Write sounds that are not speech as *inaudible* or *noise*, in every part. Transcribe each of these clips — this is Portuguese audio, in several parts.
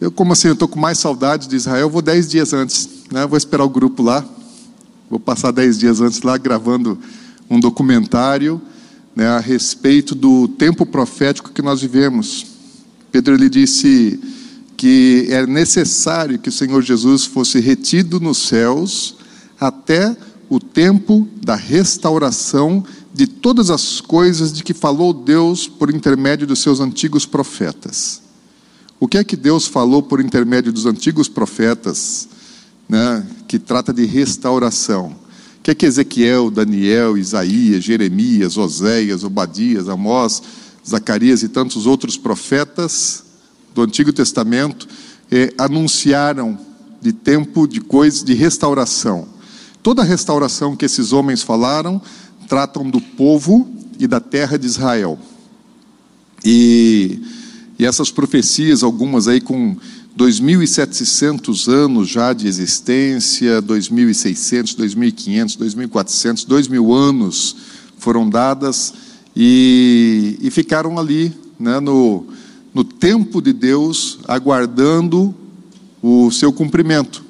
Eu, como assim, eu estou com mais saudade de Israel, vou dez dias antes, né? vou esperar o grupo lá, vou passar dez dias antes lá gravando um documentário né, a respeito do tempo profético que nós vivemos. Pedro lhe disse que é necessário que o Senhor Jesus fosse retido nos céus até o tempo da restauração de todas as coisas de que falou Deus por intermédio dos seus antigos profetas. O que é que Deus falou por intermédio dos antigos profetas, né, que trata de restauração? O que é que Ezequiel, Daniel, Isaías, Jeremias, Oséias, Obadias, Amós, Zacarias e tantos outros profetas do Antigo Testamento eh, anunciaram de tempo de coisas de restauração. Toda a restauração que esses homens falaram tratam do povo e da terra de Israel. E, e essas profecias, algumas aí com 2.700 anos já de existência, 2.600, 2.500, 2.400, 2.000 anos foram dadas e, e ficaram ali, né, no, no tempo de Deus, aguardando o seu cumprimento.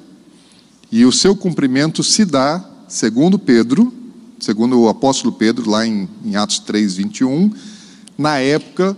E o seu cumprimento se dá, segundo Pedro, segundo o apóstolo Pedro, lá em, em Atos 3, 21, na época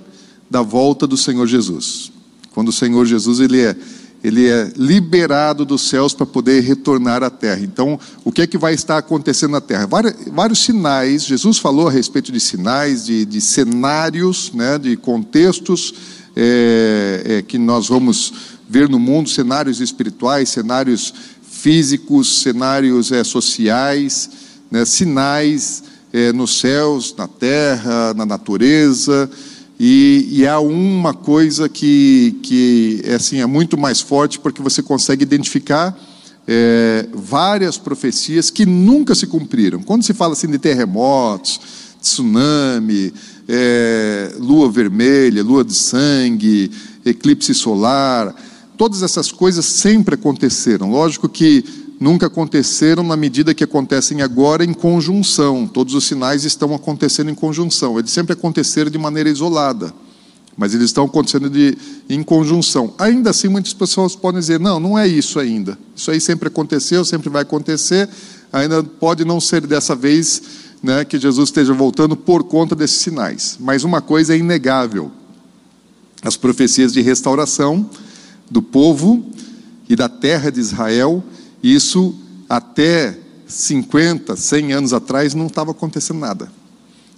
da volta do Senhor Jesus. Quando o Senhor Jesus ele é, ele é liberado dos céus para poder retornar à terra. Então, o que é que vai estar acontecendo na terra? Vários, vários sinais, Jesus falou a respeito de sinais, de, de cenários, né, de contextos é, é, que nós vamos ver no mundo, cenários espirituais, cenários físicos, cenários é, sociais né, sinais é, nos céus, na terra, na natureza, e, e, há uma coisa que, que é, assim, é muito mais forte, porque você consegue identificar é, várias profecias que nunca se cumpriram. Quando se fala assim de terremotos, tsunami, é, lua vermelha, lua de sangue, eclipse solar, todas essas coisas sempre aconteceram. Lógico que nunca aconteceram na medida que acontecem agora em conjunção. Todos os sinais estão acontecendo em conjunção. Eles sempre aconteceram de maneira isolada, mas eles estão acontecendo de, em conjunção. Ainda assim, muitas pessoas podem dizer: não, não é isso ainda. Isso aí sempre aconteceu, sempre vai acontecer. Ainda pode não ser dessa vez né, que Jesus esteja voltando por conta desses sinais. Mas uma coisa é inegável: as profecias de restauração do povo e da terra de Israel isso até 50, 100 anos atrás não estava acontecendo nada.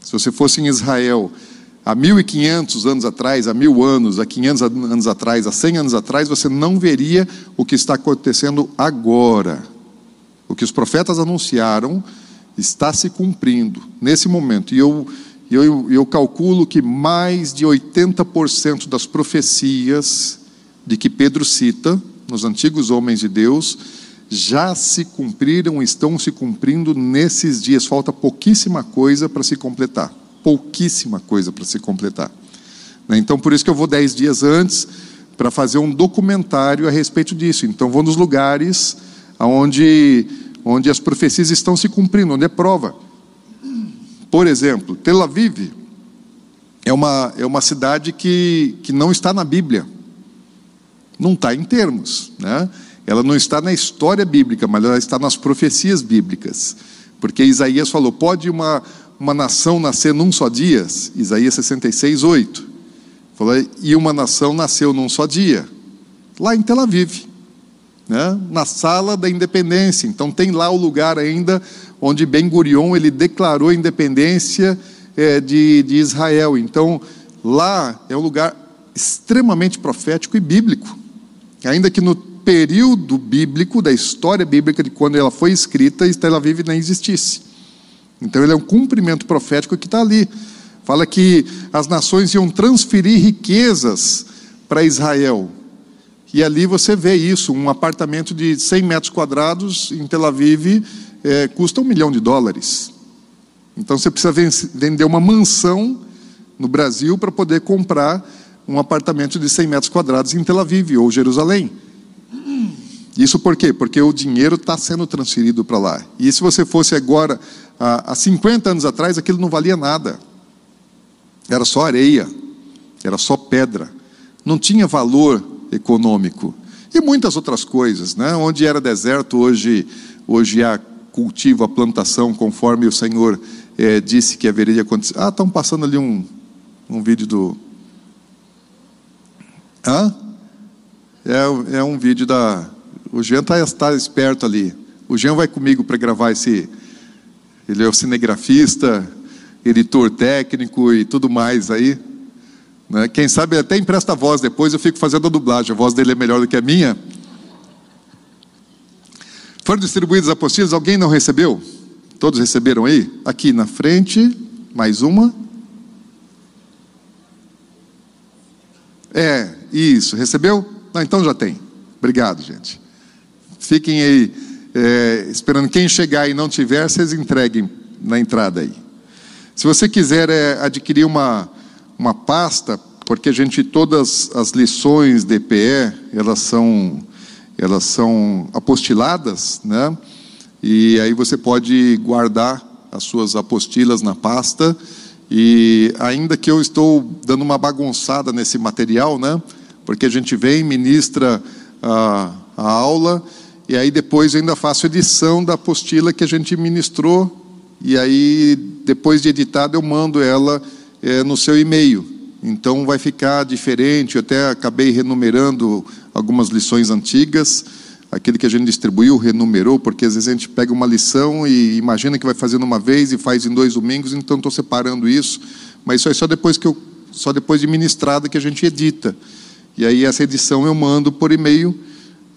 Se você fosse em Israel há 1500 anos atrás, há mil anos, há 500 anos atrás, há 100 anos atrás, você não veria o que está acontecendo agora. O que os profetas anunciaram está se cumprindo nesse momento. E eu, eu, eu calculo que mais de 80% das profecias de que Pedro cita, nos antigos homens de Deus, já se cumpriram, estão se cumprindo nesses dias. Falta pouquíssima coisa para se completar. Pouquíssima coisa para se completar. Né? Então, por isso que eu vou dez dias antes para fazer um documentário a respeito disso. Então, vou nos lugares onde, onde as profecias estão se cumprindo, onde é prova. Por exemplo, Tel Aviv é uma, é uma cidade que, que não está na Bíblia. Não está em termos. Né? Ela não está na história bíblica, mas ela está nas profecias bíblicas. Porque Isaías falou: pode uma, uma nação nascer num só dia? Isaías 66, 8. Falou, e uma nação nasceu num só dia, lá em Tel Aviv, né? na sala da independência. Então tem lá o lugar ainda onde Ben Gurion ele declarou a independência é, de, de Israel. Então lá é um lugar extremamente profético e bíblico. Ainda que no período bíblico, da história bíblica, de quando ela foi escrita, Tel Aviv nem existisse. Então, ele é um cumprimento profético que está ali. Fala que as nações iam transferir riquezas para Israel. E ali você vê isso: um apartamento de 100 metros quadrados em Tel Aviv é, custa um milhão de dólares. Então você precisa vender uma mansão no Brasil para poder comprar um apartamento de 100 metros quadrados em Tel Aviv ou Jerusalém. Isso por quê? Porque o dinheiro está sendo transferido para lá. E se você fosse agora, há 50 anos atrás, aquilo não valia nada. Era só areia, era só pedra. Não tinha valor econômico. E muitas outras coisas, né? Onde era deserto, hoje, hoje há cultivo, a plantação, conforme o Senhor é, disse que haveria acontecer. Ah, estão passando ali um, um vídeo do. Hã? É, é um vídeo da. O Jean está tá esperto ali. O Jean vai comigo para gravar esse. Ele é o cinegrafista, editor técnico e tudo mais aí. Né? Quem sabe até empresta a voz depois, eu fico fazendo a dublagem. A voz dele é melhor do que a minha. Foram distribuídas apostilas, alguém não recebeu? Todos receberam aí? Aqui na frente, mais uma. É, isso, recebeu? Não, então já tem. Obrigado, gente. Fiquem aí é, esperando quem chegar e não tiver, vocês entreguem na entrada aí. Se você quiser é, adquirir uma, uma pasta, porque a gente, todas as lições de EPE, elas são, elas são apostiladas, né? E aí você pode guardar as suas apostilas na pasta. E ainda que eu estou dando uma bagunçada nesse material, né? Porque a gente vem, ministra a, a aula, e aí depois ainda faço edição da apostila que a gente ministrou, e aí depois de editada eu mando ela é, no seu e-mail. Então vai ficar diferente. Eu até acabei renumerando algumas lições antigas aquele que a gente distribuiu, renumerou, porque às vezes a gente pega uma lição e imagina que vai fazendo uma vez e faz em dois domingos, então estou separando isso, mas isso é só depois que eu, só depois de ministrada que a gente edita. E aí essa edição eu mando por e-mail,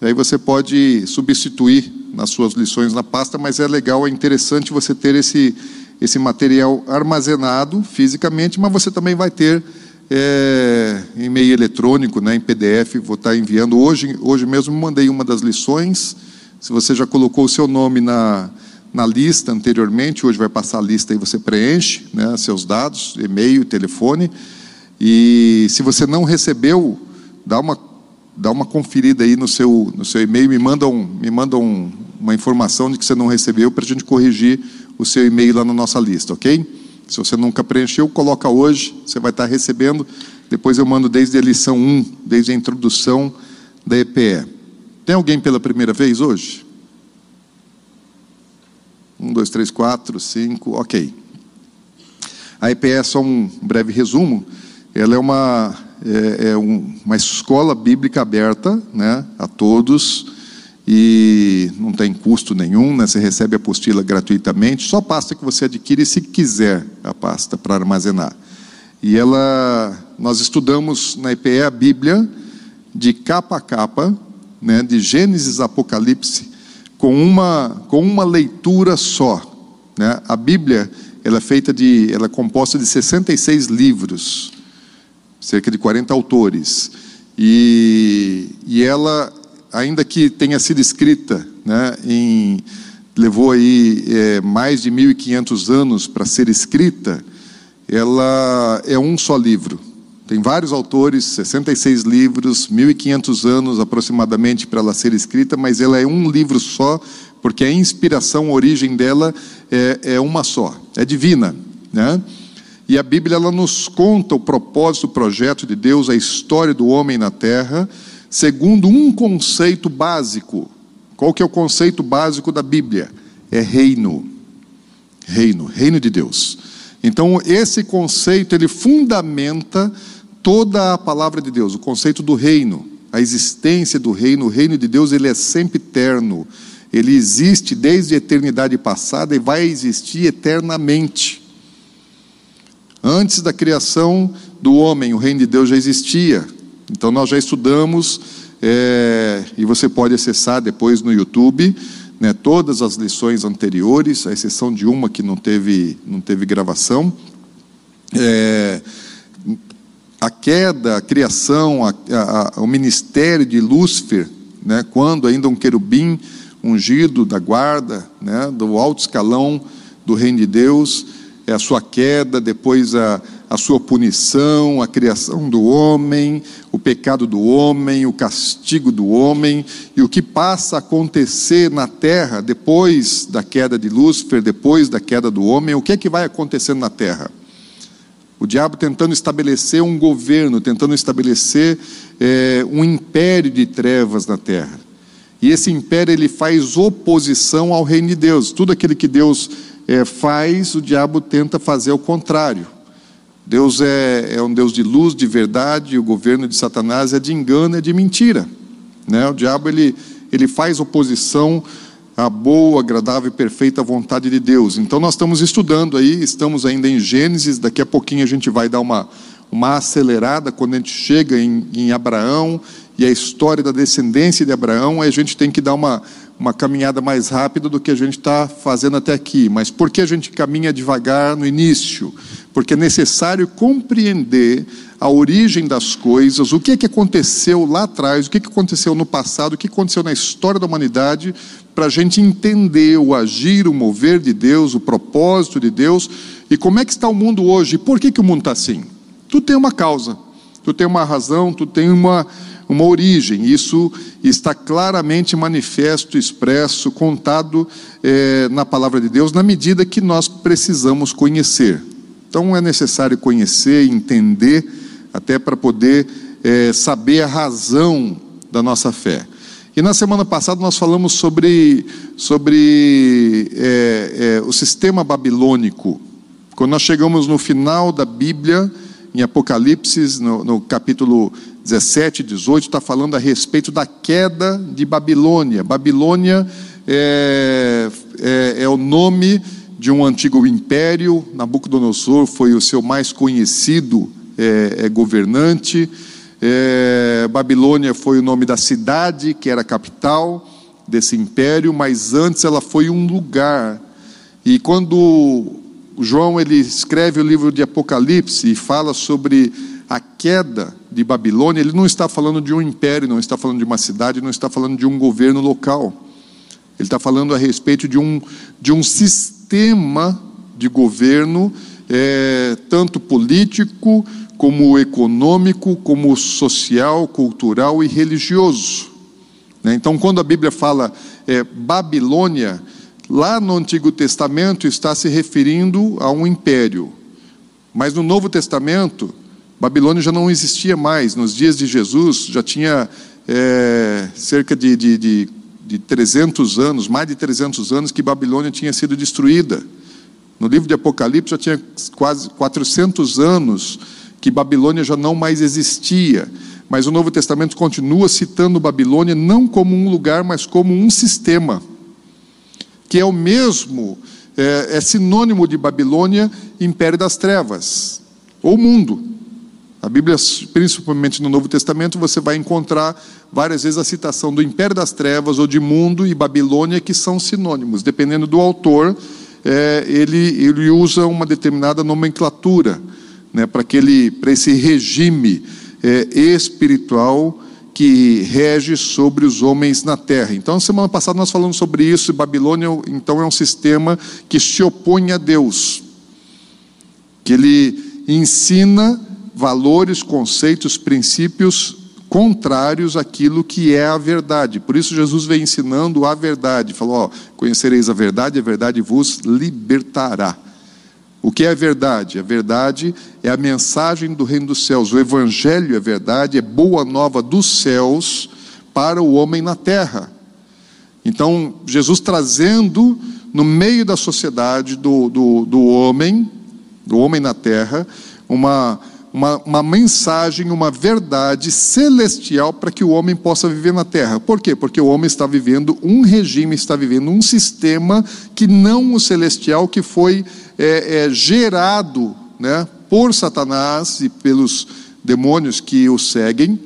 aí você pode substituir nas suas lições na pasta, mas é legal, é interessante você ter esse esse material armazenado fisicamente, mas você também vai ter é, em meio eletrônico, né, em PDF, vou estar enviando. Hoje, hoje mesmo mandei uma das lições. Se você já colocou o seu nome na, na lista anteriormente, hoje vai passar a lista e você preenche né, seus dados, e-mail, telefone. E se você não recebeu, dá uma, dá uma conferida aí no seu, no seu e-mail, me manda, um, me manda um, uma informação de que você não recebeu para a gente corrigir o seu e-mail lá na nossa lista, ok? Se você nunca preencheu, coloca hoje, você vai estar recebendo. Depois eu mando desde a lição 1, desde a introdução da EPE. Tem alguém pela primeira vez hoje? Um, dois, três, quatro, cinco, ok. A EPE é só um breve resumo. Ela é uma, é, é uma escola bíblica aberta né, a todos e não tem custo nenhum, né? você recebe a apostila gratuitamente, só pasta que você adquire se quiser a pasta para armazenar. E ela, nós estudamos na IPE a Bíblia de capa a capa, né, de Gênesis a Apocalipse, com uma, com uma leitura só. Né? A Bíblia ela é feita de, ela é composta de 66 livros, cerca de 40 autores. E, e ela ainda que tenha sido escrita, né, em, levou aí é, mais de 1.500 anos para ser escrita, ela é um só livro. Tem vários autores, 66 livros, 1.500 anos aproximadamente para ela ser escrita, mas ela é um livro só, porque a inspiração, a origem dela é, é uma só, é divina. Né? E a Bíblia ela nos conta o propósito, o projeto de Deus, a história do homem na terra, segundo um conceito básico. Qual que é o conceito básico da Bíblia? É reino. Reino, reino de Deus. Então, esse conceito ele fundamenta toda a palavra de Deus, o conceito do reino, a existência do reino, o reino de Deus, ele é sempre eterno. Ele existe desde a eternidade passada e vai existir eternamente. Antes da criação do homem, o reino de Deus já existia. Então nós já estudamos, é, e você pode acessar depois no YouTube, né, todas as lições anteriores, a exceção de uma que não teve, não teve gravação. É, a queda, a criação, a, a, o ministério de Lúcifer, né, quando ainda um querubim ungido da guarda, né, do alto escalão do reino de Deus, é a sua queda, depois a, a sua punição, a criação do homem, o pecado do homem, o castigo do homem e o que passa a acontecer na terra depois da queda de Lúcifer, depois da queda do homem, o que é que vai acontecendo na terra? O diabo tentando estabelecer um governo, tentando estabelecer é, um império de trevas na terra. E esse império ele faz oposição ao reino de Deus. Tudo aquilo que Deus é, faz, o diabo tenta fazer ao contrário. Deus é, é, um Deus de luz, de verdade, e o governo de Satanás é de engano, é de mentira. Né? O diabo ele, ele faz oposição à boa, agradável e perfeita vontade de Deus. Então nós estamos estudando aí, estamos ainda em Gênesis, daqui a pouquinho a gente vai dar uma, uma acelerada quando a gente chega em, em Abraão e a história da descendência de Abraão, aí a gente tem que dar uma, uma caminhada mais rápida do que a gente está fazendo até aqui. Mas por que a gente caminha devagar no início? Porque é necessário compreender a origem das coisas, o que, é que aconteceu lá atrás, o que, é que aconteceu no passado, o que aconteceu na história da humanidade, para a gente entender o agir, o mover de Deus, o propósito de Deus e como é que está o mundo hoje, por que, que o mundo está assim. Tu tem uma causa, tu tem uma razão, tu tem uma, uma origem. Isso está claramente manifesto, expresso, contado é, na palavra de Deus, na medida que nós precisamos conhecer. Então é necessário conhecer, entender até para poder é, saber a razão da nossa fé. E na semana passada nós falamos sobre, sobre é, o sistema babilônico. Quando nós chegamos no final da Bíblia, em Apocalipse, no, no capítulo 17 e 18, está falando a respeito da queda de Babilônia. Babilônia é, é, é o nome de um antigo império, Nabucodonosor foi o seu mais conhecido é, é, governante. É, Babilônia foi o nome da cidade, que era a capital desse império, mas antes ela foi um lugar. E quando João ele escreve o livro de Apocalipse e fala sobre a queda de Babilônia, ele não está falando de um império, não está falando de uma cidade, não está falando de um governo local. Ele está falando a respeito de um, de um sistema de governo, é, tanto político como econômico, como social, cultural e religioso. Né? Então, quando a Bíblia fala é, Babilônia, lá no Antigo Testamento está se referindo a um império. Mas no Novo Testamento, Babilônia já não existia mais. Nos dias de Jesus, já tinha é, cerca de, de, de, de 300 anos, mais de 300 anos, que Babilônia tinha sido destruída. No livro de Apocalipse já tinha quase 400 anos que Babilônia já não mais existia. Mas o Novo Testamento continua citando Babilônia não como um lugar, mas como um sistema, que é o mesmo, é, é sinônimo de Babilônia, Império das Trevas, ou mundo. A Bíblia, principalmente no Novo Testamento, você vai encontrar várias vezes a citação do Império das Trevas ou de mundo e Babilônia, que são sinônimos. Dependendo do autor, é, ele, ele usa uma determinada nomenclatura né, para esse regime é, espiritual que rege sobre os homens na terra. Então, semana passada nós falamos sobre isso, e Babilônia, então, é um sistema que se opõe a Deus, que ele ensina valores, conceitos, princípios contrários àquilo que é a verdade. Por isso Jesus vem ensinando a verdade. Falou: ó, conhecereis a verdade, a verdade vos libertará. O que é a verdade? A verdade é a mensagem do reino dos céus. O evangelho é verdade, é boa nova dos céus para o homem na terra. Então, Jesus trazendo no meio da sociedade do, do, do homem, do homem na terra, uma uma, uma mensagem, uma verdade celestial para que o homem possa viver na terra. Por quê? Porque o homem está vivendo um regime, está vivendo um sistema que não o celestial, que foi é, é, gerado né, por Satanás e pelos demônios que o seguem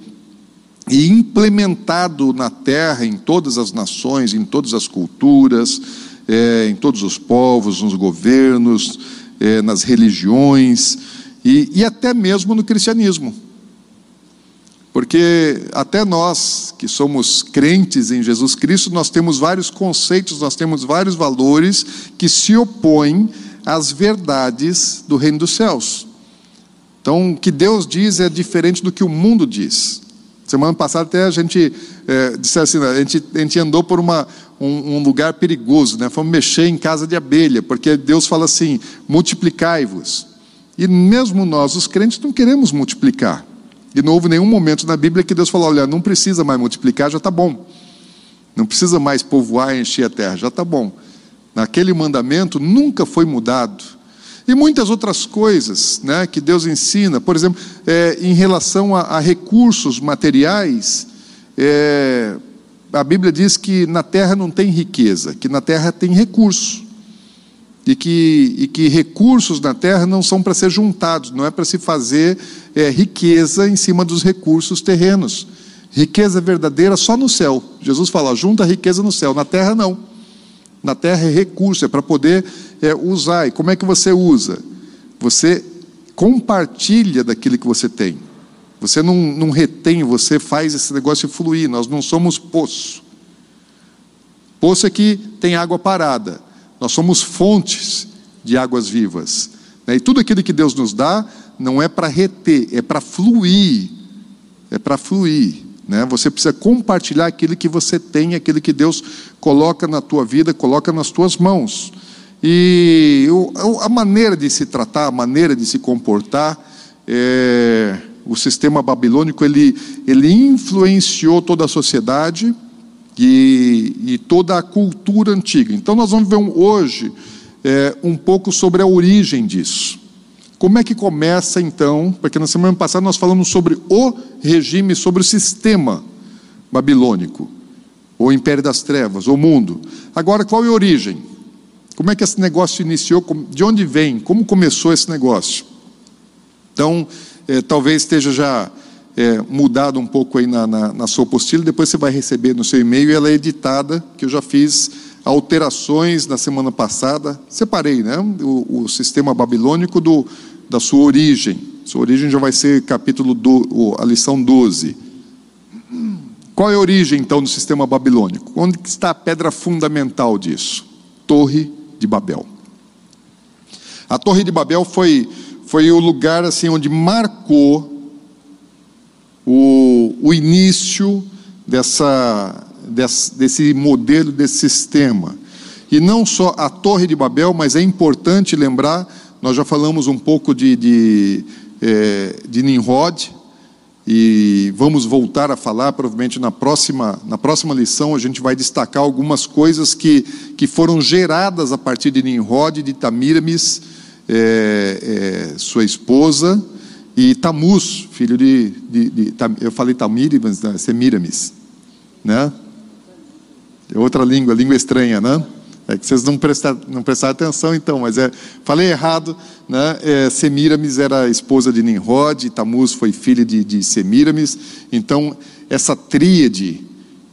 e implementado na terra, em todas as nações, em todas as culturas, é, em todos os povos, nos governos, é, nas religiões e, e até mesmo no cristianismo. Porque até nós que somos crentes em Jesus Cristo, nós temos vários conceitos, nós temos vários valores que se opõem às verdades do reino dos céus. Então, o que Deus diz é diferente do que o mundo diz. Semana passada até a gente é, disse assim, a gente, a gente andou por uma, um, um, lugar perigoso, né? Fomos mexer em casa de abelha, porque Deus fala assim: multiplicai-vos. E mesmo nós, os crentes, não queremos multiplicar. E não houve nenhum momento na Bíblia que Deus falou: olha, não precisa mais multiplicar, já está bom. Não precisa mais povoar e encher a terra, já está bom. Naquele mandamento nunca foi mudado. E muitas outras coisas né, que Deus ensina, por exemplo, é, em relação a, a recursos materiais, é, a Bíblia diz que na terra não tem riqueza, que na terra tem recurso. E que, e que recursos na terra não são para ser juntados, não é para se fazer é, riqueza em cima dos recursos terrenos. Riqueza verdadeira só no céu. Jesus fala: junta riqueza no céu, na terra não. Na terra é recurso, é para poder é, usar. E como é que você usa? Você compartilha daquilo que você tem. Você não, não retém, você faz esse negócio fluir. Nós não somos poço. Poço é que tem água parada. Nós somos fontes de águas vivas. Né? E tudo aquilo que Deus nos dá não é para reter, é para fluir. É para fluir. Né? Você precisa compartilhar aquilo que você tem, aquilo que Deus coloca na tua vida, coloca nas tuas mãos. E a maneira de se tratar, a maneira de se comportar, é, o sistema babilônico ele, ele influenciou toda a sociedade e, e toda a cultura antiga. Então nós vamos ver hoje é, um pouco sobre a origem disso. Como é que começa então? Porque na semana passada nós falamos sobre o regime, sobre o sistema babilônico, o império das trevas, o mundo. Agora, qual é a origem? Como é que esse negócio iniciou? De onde vem? Como começou esse negócio? Então, é, talvez esteja já é, mudado um pouco aí na, na, na, sua apostila, depois você vai receber no seu e-mail e ela é editada, que eu já fiz alterações na semana passada, separei né, o, o sistema babilônico do, da sua origem. Sua origem já vai ser capítulo do, a lição 12. Qual é a origem então do sistema babilônico? Onde está a pedra fundamental disso? Torre de Babel. A Torre de Babel foi foi o lugar assim onde marcou o, o início dessa, desse, desse modelo, desse sistema. E não só a Torre de Babel, mas é importante lembrar, nós já falamos um pouco de, de, é, de Nimrod, e vamos voltar a falar, provavelmente na próxima, na próxima lição, a gente vai destacar algumas coisas que, que foram geradas a partir de Nimrod de Tamiramis, é, é, sua esposa, e Tamuz, filho de, de, de eu falei Tamiri, mas é Semiramis, né? É outra língua, língua estranha, né? É que vocês não prestaram, não prestaram atenção, então, mas é, falei errado, né? É, Semiramis era esposa de Nimrod, Tamuz foi filha de, de Semiramis, então essa tríade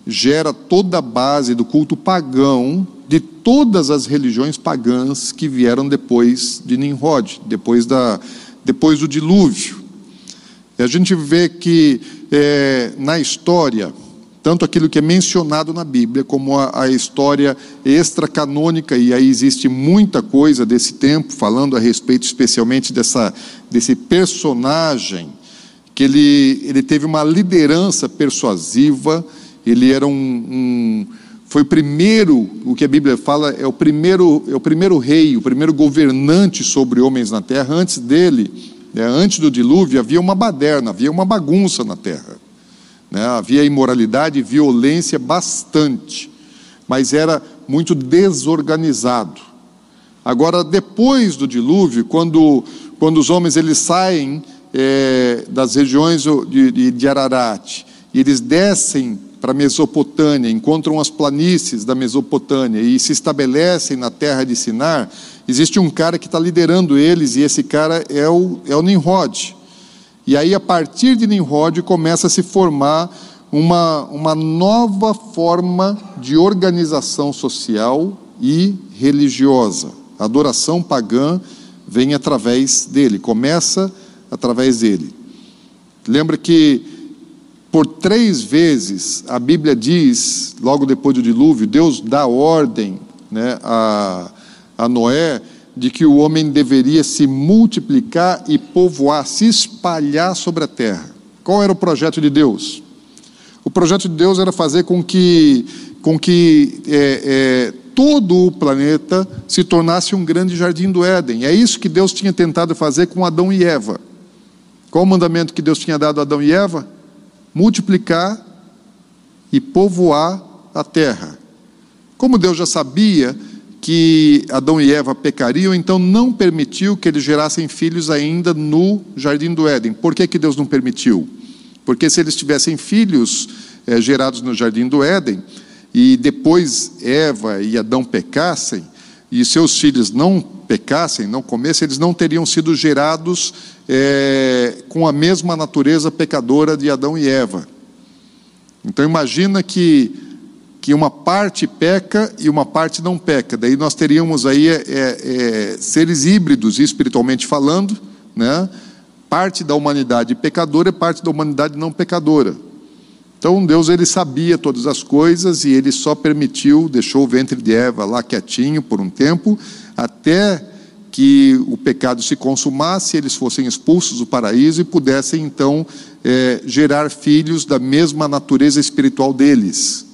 gera toda a base do culto pagão de todas as religiões pagãs que vieram depois de Nimrod, depois, da, depois do dilúvio. E a gente vê que é, na história, tanto aquilo que é mencionado na Bíblia, como a, a história extracanônica, e aí existe muita coisa desse tempo, falando a respeito especialmente dessa, desse personagem, que ele, ele teve uma liderança persuasiva, ele era um, um foi o primeiro, o que a Bíblia fala, é o primeiro, é o primeiro rei, o primeiro governante sobre homens na terra. Antes dele, né, antes do dilúvio, havia uma baderna, havia uma bagunça na terra. Né, havia imoralidade e violência bastante, mas era muito desorganizado. Agora, depois do dilúvio, quando, quando os homens eles saem é, das regiões de, de, de Ararat e eles descem para a Mesopotâmia, encontram as planícies da Mesopotâmia e se estabelecem na terra de Sinar, existe um cara que está liderando eles e esse cara é o, é o Nimrod. E aí, a partir de Nimrod, começa a se formar uma, uma nova forma de organização social e religiosa. A adoração pagã vem através dele, começa através dele. Lembra que por três vezes a Bíblia diz, logo depois do dilúvio, Deus dá ordem né, a, a Noé de que o homem deveria se multiplicar e povoar, se espalhar sobre a terra. Qual era o projeto de Deus? O projeto de Deus era fazer com que, com que é, é, todo o planeta se tornasse um grande jardim do Éden. É isso que Deus tinha tentado fazer com Adão e Eva. Qual o mandamento que Deus tinha dado a Adão e Eva? Multiplicar e povoar a terra. Como Deus já sabia que Adão e Eva pecariam, então não permitiu que eles gerassem filhos ainda no jardim do Éden. Por que, que Deus não permitiu? Porque se eles tivessem filhos é, gerados no jardim do Éden, e depois Eva e Adão pecassem, e seus filhos não pecassem, não comessem, eles não teriam sido gerados é, com a mesma natureza pecadora de Adão e Eva. Então imagina que, que uma parte peca e uma parte não peca. Daí nós teríamos aí é, é, seres híbridos, espiritualmente falando, né? parte da humanidade pecadora e parte da humanidade não pecadora. Então Deus ele sabia todas as coisas e ele só permitiu, deixou o ventre de Eva lá quietinho por um tempo, até que o pecado se consumasse, eles fossem expulsos do paraíso e pudessem então é, gerar filhos da mesma natureza espiritual deles.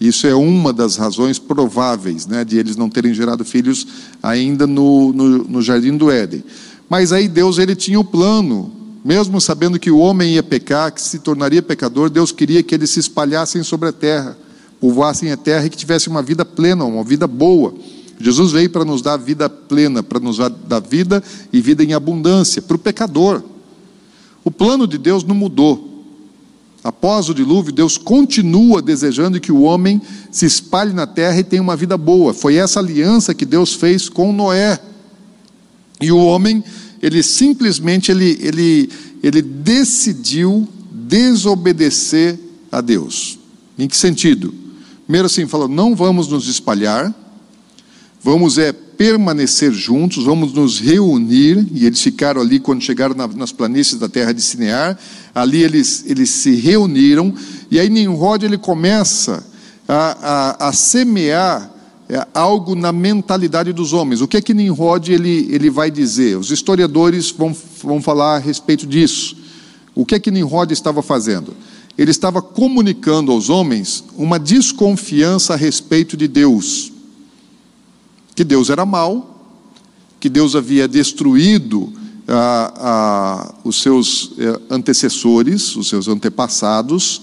Isso é uma das razões prováveis né, de eles não terem gerado filhos ainda no, no, no jardim do Éden. Mas aí Deus ele tinha o plano mesmo sabendo que o homem ia pecar, que se tornaria pecador, Deus queria que eles se espalhassem sobre a terra, povoassem a terra e que tivessem uma vida plena, uma vida boa. Jesus veio para nos dar vida plena, para nos dar vida e vida em abundância, para o pecador. O plano de Deus não mudou. Após o dilúvio, Deus continua desejando que o homem se espalhe na terra e tenha uma vida boa. Foi essa aliança que Deus fez com Noé. E o homem ele simplesmente ele, ele, ele decidiu desobedecer a Deus. Em que sentido? Primeiro assim, falou, não vamos nos espalhar, vamos é permanecer juntos, vamos nos reunir, e eles ficaram ali quando chegaram na, nas planícies da terra de Sinear, ali eles, eles se reuniram, e aí Nimrod ele começa a, a, a semear é algo na mentalidade dos homens. O que é que Nimrod ele, ele vai dizer? Os historiadores vão, vão falar a respeito disso. O que é que Nimrod estava fazendo? Ele estava comunicando aos homens uma desconfiança a respeito de Deus. Que Deus era mau, que Deus havia destruído ah, ah, os seus eh, antecessores, os seus antepassados,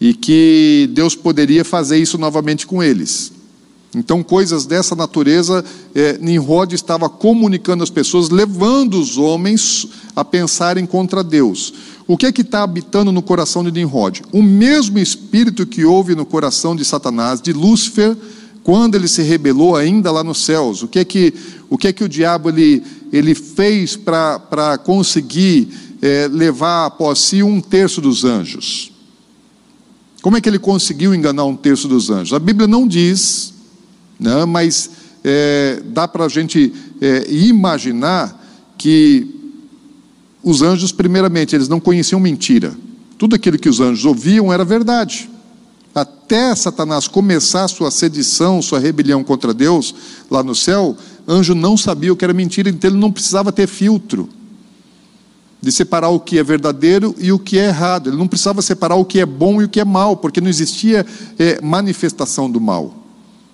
e que Deus poderia fazer isso novamente com eles. Então, coisas dessa natureza, é, Nimrod estava comunicando às pessoas, levando os homens a pensarem contra Deus. O que é que está habitando no coração de Nimrod? O mesmo espírito que houve no coração de Satanás, de Lúcifer, quando ele se rebelou ainda lá nos céus. O que é que o, que é que o diabo ele, ele fez para conseguir é, levar após si um terço dos anjos? Como é que ele conseguiu enganar um terço dos anjos? A Bíblia não diz né? mas é, dá para a gente é, imaginar que os anjos, primeiramente, eles não conheciam mentira. Tudo aquilo que os anjos ouviam era verdade. Até Satanás começar sua sedição, sua rebelião contra Deus lá no céu, anjo não sabia o que era mentira, então ele não precisava ter filtro de separar o que é verdadeiro e o que é errado. Ele não precisava separar o que é bom e o que é mal, porque não existia é, manifestação do mal.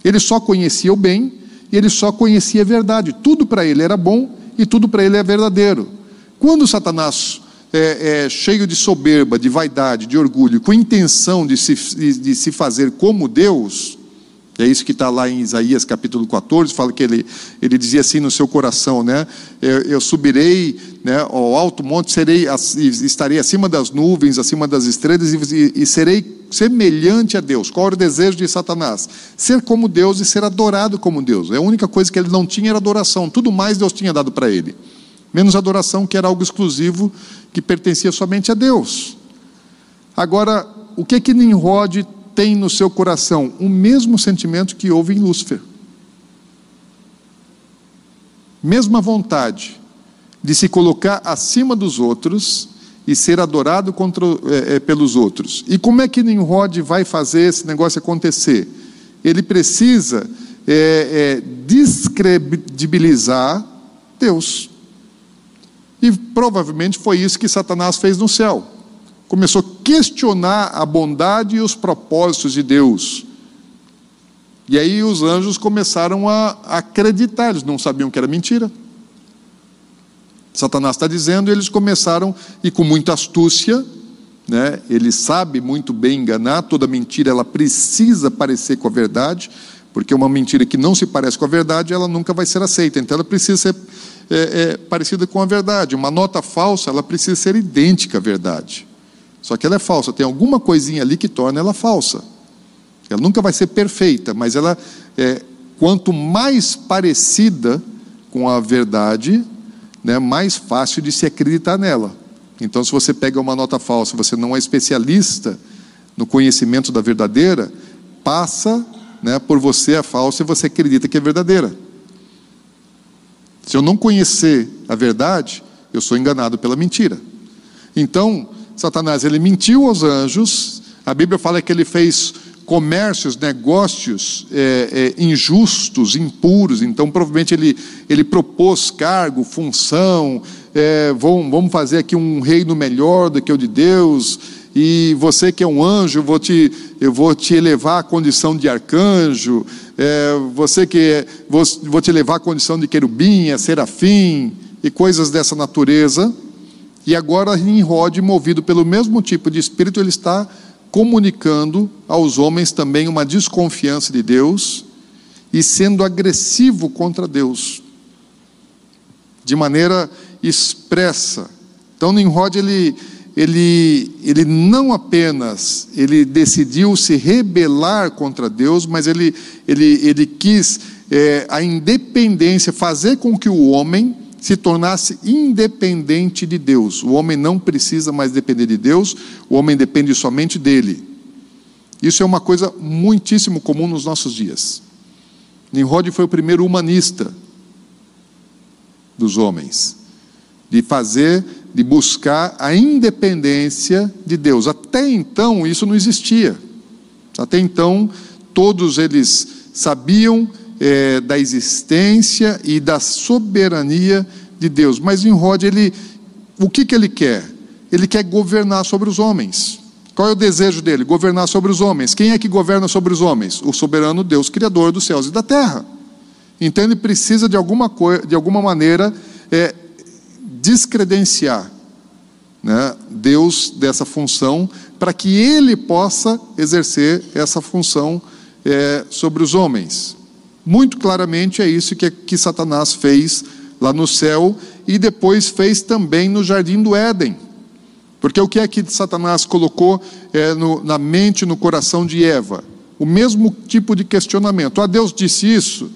Ele só conhecia o bem e ele só conhecia a verdade. Tudo para ele era bom e tudo para ele é verdadeiro. Quando Satanás é, é, cheio de soberba, de vaidade, de orgulho, com intenção de se, de se fazer como Deus, é isso que está lá em Isaías capítulo 14, fala que ele, ele dizia assim no seu coração, né? Eu, eu subirei né, ao alto monte, serei, estarei acima das nuvens, acima das estrelas e, e serei semelhante a Deus. Qual era o desejo de Satanás? Ser como Deus e ser adorado como Deus. A única coisa que ele não tinha era adoração, tudo mais Deus tinha dado para ele. Menos adoração, que era algo exclusivo que pertencia somente a Deus. Agora, o que que Nimrod tem no seu coração o mesmo sentimento que houve em Lúcifer. Mesma vontade de se colocar acima dos outros e ser adorado contra, é, é, pelos outros. E como é que Nimrod vai fazer esse negócio acontecer? Ele precisa é, descredibilizar Deus. E provavelmente foi isso que Satanás fez no céu começou a questionar a bondade e os propósitos de Deus. E aí os anjos começaram a acreditar, eles não sabiam que era mentira. Satanás está dizendo, e eles começaram, e com muita astúcia, né, ele sabe muito bem enganar, toda mentira ela precisa parecer com a verdade, porque uma mentira que não se parece com a verdade, ela nunca vai ser aceita, então ela precisa ser é, é, parecida com a verdade. Uma nota falsa, ela precisa ser idêntica à verdade. Só que ela é falsa, tem alguma coisinha ali que torna ela falsa. Ela nunca vai ser perfeita, mas ela é, quanto mais parecida com a verdade, né, mais fácil de se acreditar nela. Então, se você pega uma nota falsa, você não é especialista no conhecimento da verdadeira, passa né, por você a falsa e você acredita que é verdadeira. Se eu não conhecer a verdade, eu sou enganado pela mentira. Então, Satanás ele mentiu aos anjos. A Bíblia fala que ele fez comércios, negócios é, é, injustos, impuros. Então, provavelmente ele, ele propôs cargo, função. É, vamos, vamos fazer aqui um reino melhor do que o de Deus. E você que é um anjo, eu vou te, eu vou te elevar à condição de arcanjo. É, você que é, vou, vou te levar à condição de querubim, a serafim e coisas dessa natureza. E agora Nimrod, movido pelo mesmo tipo de espírito, ele está comunicando aos homens também uma desconfiança de Deus e sendo agressivo contra Deus, de maneira expressa. Então Nimrod ele ele, ele não apenas ele decidiu se rebelar contra Deus, mas ele, ele, ele quis é, a independência, fazer com que o homem se tornasse independente de Deus. O homem não precisa mais depender de Deus, o homem depende somente dele. Isso é uma coisa muitíssimo comum nos nossos dias. Nimrod foi o primeiro humanista dos homens, de fazer de buscar a independência de Deus. Até então isso não existia. Até então todos eles sabiam é, da existência e da soberania de Deus. Mas Nimrod, ele, o que, que ele quer? Ele quer governar sobre os homens. Qual é o desejo dele? Governar sobre os homens. Quem é que governa sobre os homens? O soberano Deus, Criador dos céus e da terra. Então ele precisa de alguma, de alguma maneira é, descredenciar né, Deus dessa função, para que ele possa exercer essa função é, sobre os homens. Muito claramente é isso que, que Satanás fez lá no céu e depois fez também no jardim do Éden. Porque o que é que Satanás colocou é, no, na mente, no coração de Eva? O mesmo tipo de questionamento. Ah, Deus disse isso?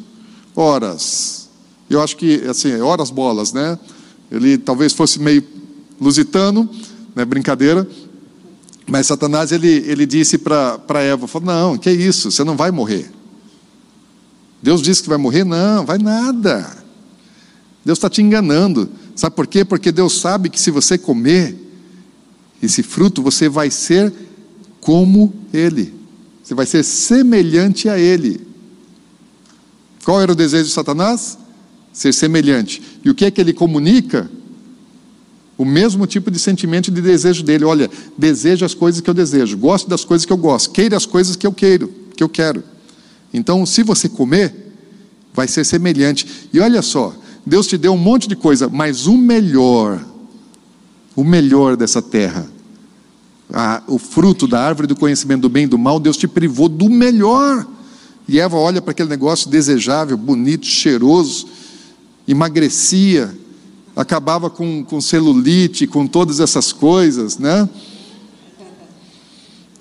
Horas. Eu acho que, assim, horas bolas, né? Ele talvez fosse meio lusitano, né, brincadeira. Mas Satanás ele, ele disse para Eva: falou, Não, que isso, você não vai morrer. Deus disse que vai morrer? Não, vai nada. Deus está te enganando. Sabe por quê? Porque Deus sabe que se você comer esse fruto, você vai ser como Ele. Você vai ser semelhante a Ele. Qual era o desejo de Satanás? Ser semelhante. E o que é que ele comunica? O mesmo tipo de sentimento de desejo dele. Olha, desejo as coisas que eu desejo, gosto das coisas que eu gosto, queira as coisas que eu quero, que eu quero. Então, se você comer, vai ser semelhante. E olha só, Deus te deu um monte de coisa, mas o melhor, o melhor dessa terra, a, o fruto da árvore do conhecimento do bem e do mal, Deus te privou do melhor. E Eva olha para aquele negócio desejável, bonito, cheiroso, emagrecia, acabava com, com celulite, com todas essas coisas, né?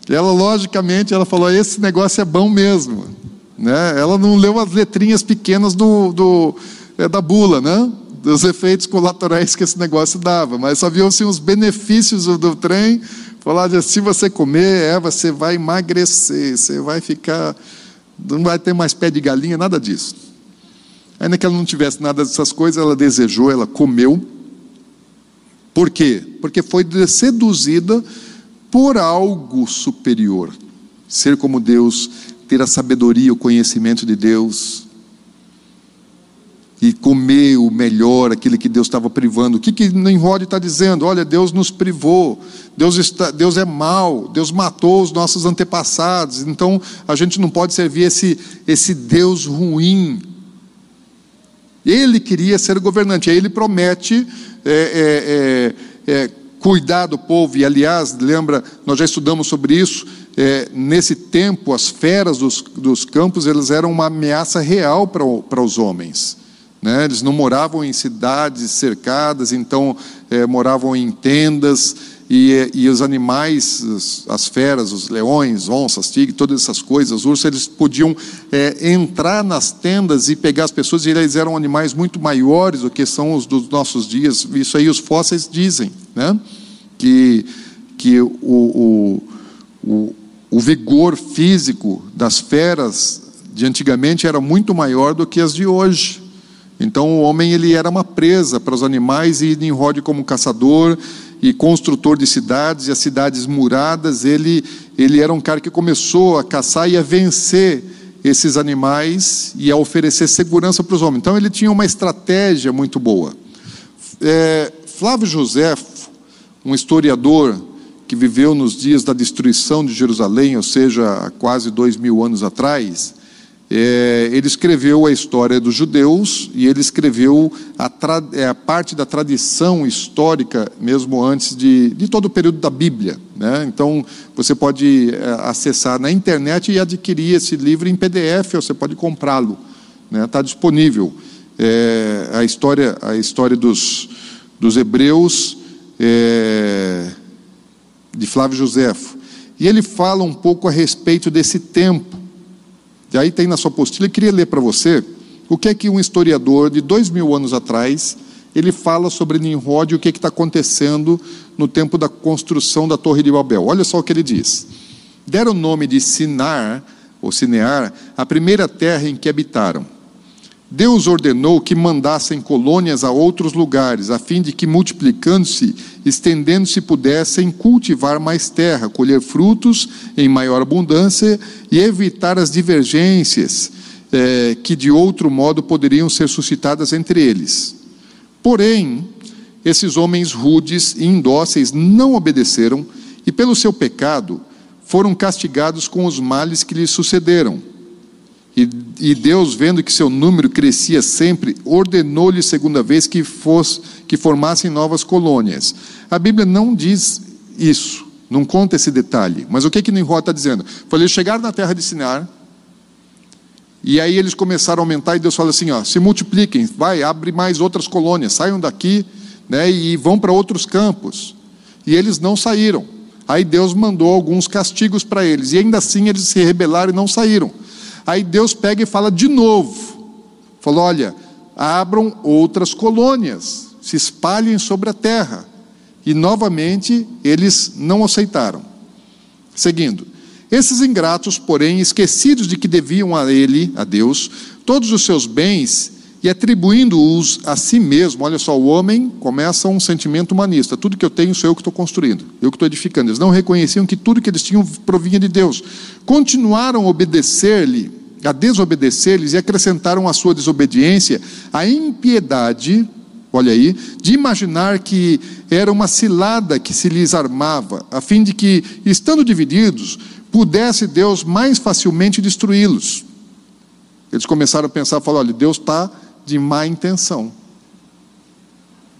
Ela, logicamente, ela falou: esse negócio é bom mesmo. Né? Ela não leu as letrinhas pequenas do, do é, da bula, né? dos efeitos colaterais que esse negócio dava, mas só viam-se os benefícios do, do trem. Falar, se você comer, é, você vai emagrecer, você vai ficar, não vai ter mais pé de galinha, nada disso. Ainda que ela não tivesse nada dessas coisas, ela desejou, ela comeu. Por quê? Porque foi seduzida por algo superior. Ser como Deus, ter a sabedoria, o conhecimento de Deus. E comer o melhor, aquele que Deus estava privando. O que, que Nimrod está dizendo? Olha, Deus nos privou, Deus, está, Deus é mau, Deus matou os nossos antepassados, então a gente não pode servir esse, esse Deus ruim. Ele queria ser governante, aí ele promete é, é, é, é cuidar do povo, e aliás, lembra, nós já estudamos sobre isso, é, nesse tempo, as feras dos, dos campos elas eram uma ameaça real para, para os homens. Né? Eles não moravam em cidades cercadas, então é, moravam em tendas, e, e os animais, as, as, feras, os leões, onças, tigres, todas essas coisas, os ursos, eles podiam é, entrar nas tendas e pegar as pessoas, e eles eram animais muito maiores do que são os dos nossos dias. Isso aí os fósseis dizem, né? que, que o, o, o, o vigor físico das feras de antigamente era muito maior do que as de hoje. Então o homem ele era uma presa para os animais e Nimrod como caçador e construtor de cidades e as cidades muradas, ele ele era um cara que começou a caçar e a vencer esses animais e a oferecer segurança para os homens. Então ele tinha uma estratégia muito boa. É, Flávio José, um historiador que viveu nos dias da destruição de Jerusalém, ou seja, quase dois mil anos atrás, é, ele escreveu a história dos judeus e ele escreveu a, é, a parte da tradição histórica, mesmo antes de, de todo o período da Bíblia. Né? Então, você pode é, acessar na internet e adquirir esse livro em PDF, ou você pode comprá-lo. Está né? Tá disponível. É, a história, a história dos, dos hebreus é, de Flávio Josefo. E ele fala um pouco a respeito desse tempo e aí tem na sua apostila, eu queria ler para você o que é que um historiador de dois mil anos atrás, ele fala sobre Nimrod e o que é está acontecendo no tempo da construção da Torre de Babel. Olha só o que ele diz. Deram o nome de Sinar, ou Sinear, a primeira terra em que habitaram Deus ordenou que mandassem colônias a outros lugares, a fim de que, multiplicando-se, estendendo-se, pudessem cultivar mais terra, colher frutos em maior abundância e evitar as divergências eh, que, de outro modo, poderiam ser suscitadas entre eles. Porém, esses homens rudes e indóceis não obedeceram e, pelo seu pecado, foram castigados com os males que lhes sucederam. E, e Deus, vendo que seu número crescia sempre, ordenou-lhe segunda vez que, fosse, que formassem novas colônias. A Bíblia não diz isso, não conta esse detalhe. Mas o que que Nimrod está dizendo? Falei, eles chegaram na terra de Sinar, e aí eles começaram a aumentar, e Deus fala assim: ó, se multipliquem, vai, abre mais outras colônias, saiam daqui né, e vão para outros campos. E eles não saíram. Aí Deus mandou alguns castigos para eles, e ainda assim eles se rebelaram e não saíram. Aí Deus pega e fala de novo: falou, olha, abram outras colônias, se espalhem sobre a terra. E novamente eles não aceitaram. Seguindo, esses ingratos, porém, esquecidos de que deviam a ele, a Deus, todos os seus bens e atribuindo-os a si mesmo. Olha só, o homem começa um sentimento humanista. Tudo que eu tenho sou eu que estou construindo, eu que estou edificando. Eles não reconheciam que tudo que eles tinham provinha de Deus. Continuaram a obedecer-lhe a desobedecer-lhes e acrescentaram à sua desobediência a impiedade, olha aí, de imaginar que era uma cilada que se lhes armava, a fim de que, estando divididos, pudesse Deus mais facilmente destruí-los. Eles começaram a pensar, falar, olha, Deus está de má intenção.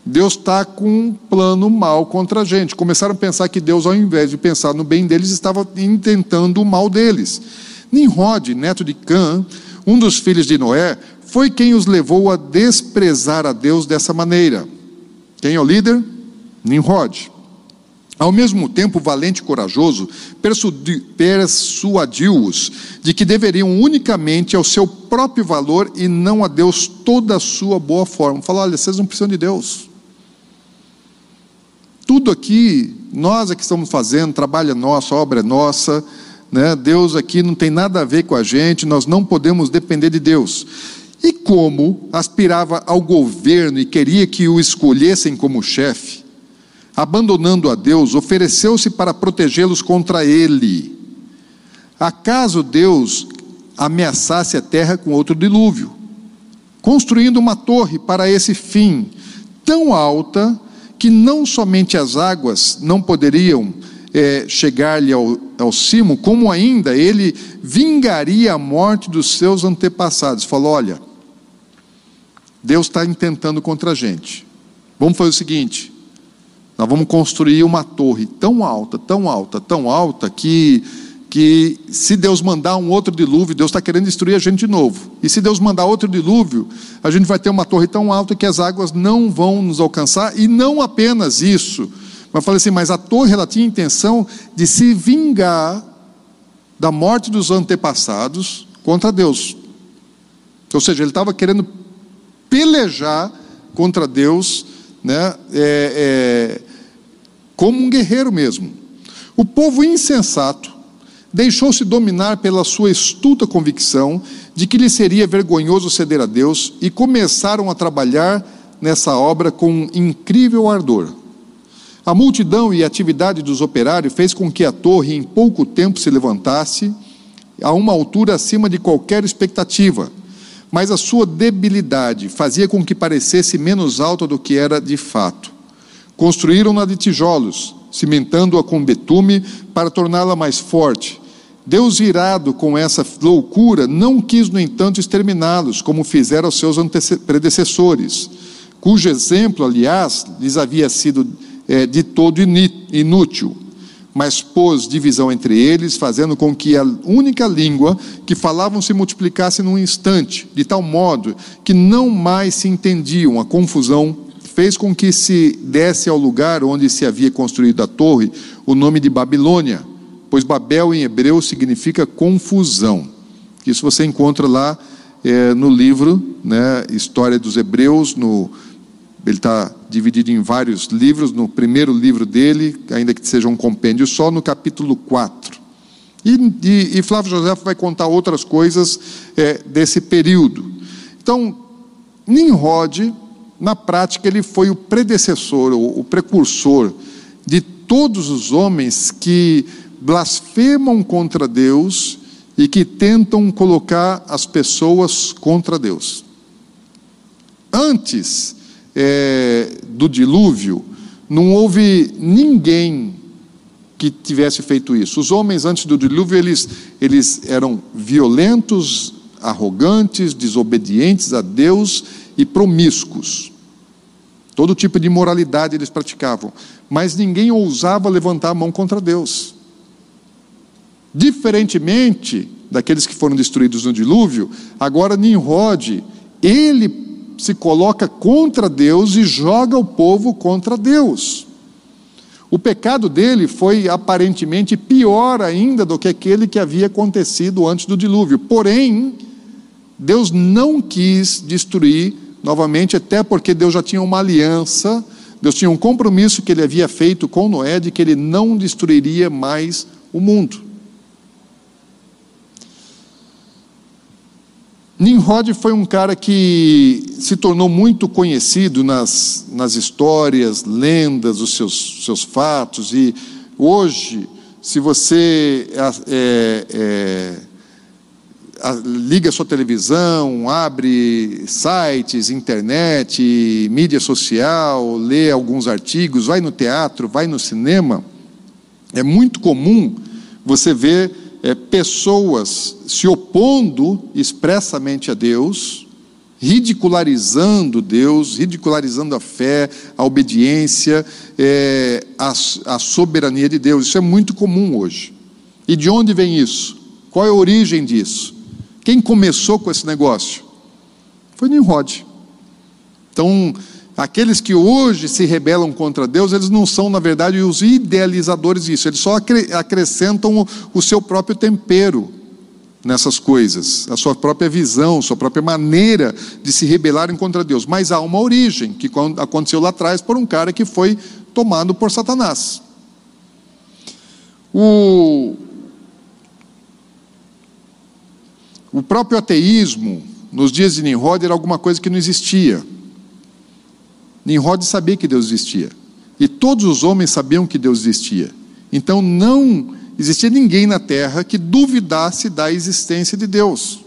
Deus está com um plano mal contra a gente. Começaram a pensar que Deus, ao invés de pensar no bem deles, estava intentando o mal deles. Nimrod, neto de Cã, um dos filhos de Noé, foi quem os levou a desprezar a Deus dessa maneira. Quem é o líder? Nimrod. Ao mesmo tempo, valente e corajoso, persuadiu-os de que deveriam unicamente ao seu próprio valor e não a Deus toda a sua boa forma. Falou: olha, vocês não precisam de Deus. Tudo aqui, nós é que estamos fazendo, trabalho é nosso, obra é nossa, né? Deus aqui não tem nada a ver com a gente, nós não podemos depender de Deus. E como aspirava ao governo e queria que o escolhessem como chefe, abandonando a Deus, ofereceu-se para protegê-los contra ele. Acaso Deus ameaçasse a terra com outro dilúvio? construindo uma torre para esse fim, tão alta que não somente as águas não poderiam é, chegar-lhe ao, ao cimo, como ainda ele vingaria a morte dos seus antepassados. Falou: olha, Deus está intentando contra a gente. Vamos fazer o seguinte: nós vamos construir uma torre tão alta, tão alta, tão alta, que, que se Deus mandar um outro dilúvio, Deus está querendo destruir a gente de novo. E se Deus mandar outro dilúvio, a gente vai ter uma torre tão alta que as águas não vão nos alcançar, e não apenas isso. Mas falei assim, mas a torre ela tinha intenção de se vingar da morte dos antepassados contra Deus. Ou seja, ele estava querendo pelejar contra Deus, né? É, é, como um guerreiro mesmo. O povo insensato deixou-se dominar pela sua estúpida convicção de que lhe seria vergonhoso ceder a Deus e começaram a trabalhar nessa obra com incrível ardor. A multidão e a atividade dos operários fez com que a torre em pouco tempo se levantasse a uma altura acima de qualquer expectativa, mas a sua debilidade fazia com que parecesse menos alta do que era de fato. Construíram-na de tijolos, cimentando-a com betume para torná-la mais forte. Deus, irado com essa loucura, não quis, no entanto, exterminá-los, como fizeram seus predecessores, cujo exemplo, aliás, lhes havia sido é, de todo inútil, mas pôs divisão entre eles, fazendo com que a única língua que falavam se multiplicasse num instante, de tal modo que não mais se entendiam, a confusão fez com que se desse ao lugar onde se havia construído a torre o nome de Babilônia, pois Babel em hebreu significa confusão. Isso você encontra lá é, no livro, né, História dos Hebreus, no, ele está dividido em vários livros, no primeiro livro dele, ainda que seja um compêndio só, no capítulo 4. E, e, e Flávio José vai contar outras coisas é, desse período. Então, Nimrod na prática, ele foi o predecessor, o precursor de todos os homens que blasfemam contra Deus e que tentam colocar as pessoas contra Deus. Antes é, do dilúvio, não houve ninguém que tivesse feito isso. Os homens antes do dilúvio, eles, eles eram violentos, arrogantes, desobedientes a Deus e promíscuos. Todo tipo de imoralidade eles praticavam, mas ninguém ousava levantar a mão contra Deus. Diferentemente daqueles que foram destruídos no dilúvio, agora Nimrod, ele se coloca contra Deus e joga o povo contra Deus. O pecado dele foi aparentemente pior ainda do que aquele que havia acontecido antes do dilúvio. Porém, Deus não quis destruir novamente, até porque Deus já tinha uma aliança, Deus tinha um compromisso que ele havia feito com Noé de que ele não destruiria mais o mundo. Nimrod foi um cara que se tornou muito conhecido nas, nas histórias, lendas, os seus, seus fatos, e hoje, se você é, é, liga a sua televisão, abre sites, internet, mídia social, lê alguns artigos, vai no teatro, vai no cinema, é muito comum você ver é, pessoas se opondo expressamente a Deus, ridicularizando Deus, ridicularizando a fé, a obediência, é, a, a soberania de Deus. Isso é muito comum hoje. E de onde vem isso? Qual é a origem disso? Quem começou com esse negócio? Foi Nimrod. Então, aqueles que hoje se rebelam contra Deus, eles não são, na verdade, os idealizadores disso, eles só acrescentam o seu próprio tempero nessas coisas, a sua própria visão, sua própria maneira de se rebelarem contra Deus. Mas há uma origem que aconteceu lá atrás por um cara que foi tomado por Satanás. O, O próprio ateísmo, nos dias de Nimrod, era alguma coisa que não existia. Nimrod sabia que Deus existia. E todos os homens sabiam que Deus existia. Então não existia ninguém na terra que duvidasse da existência de Deus.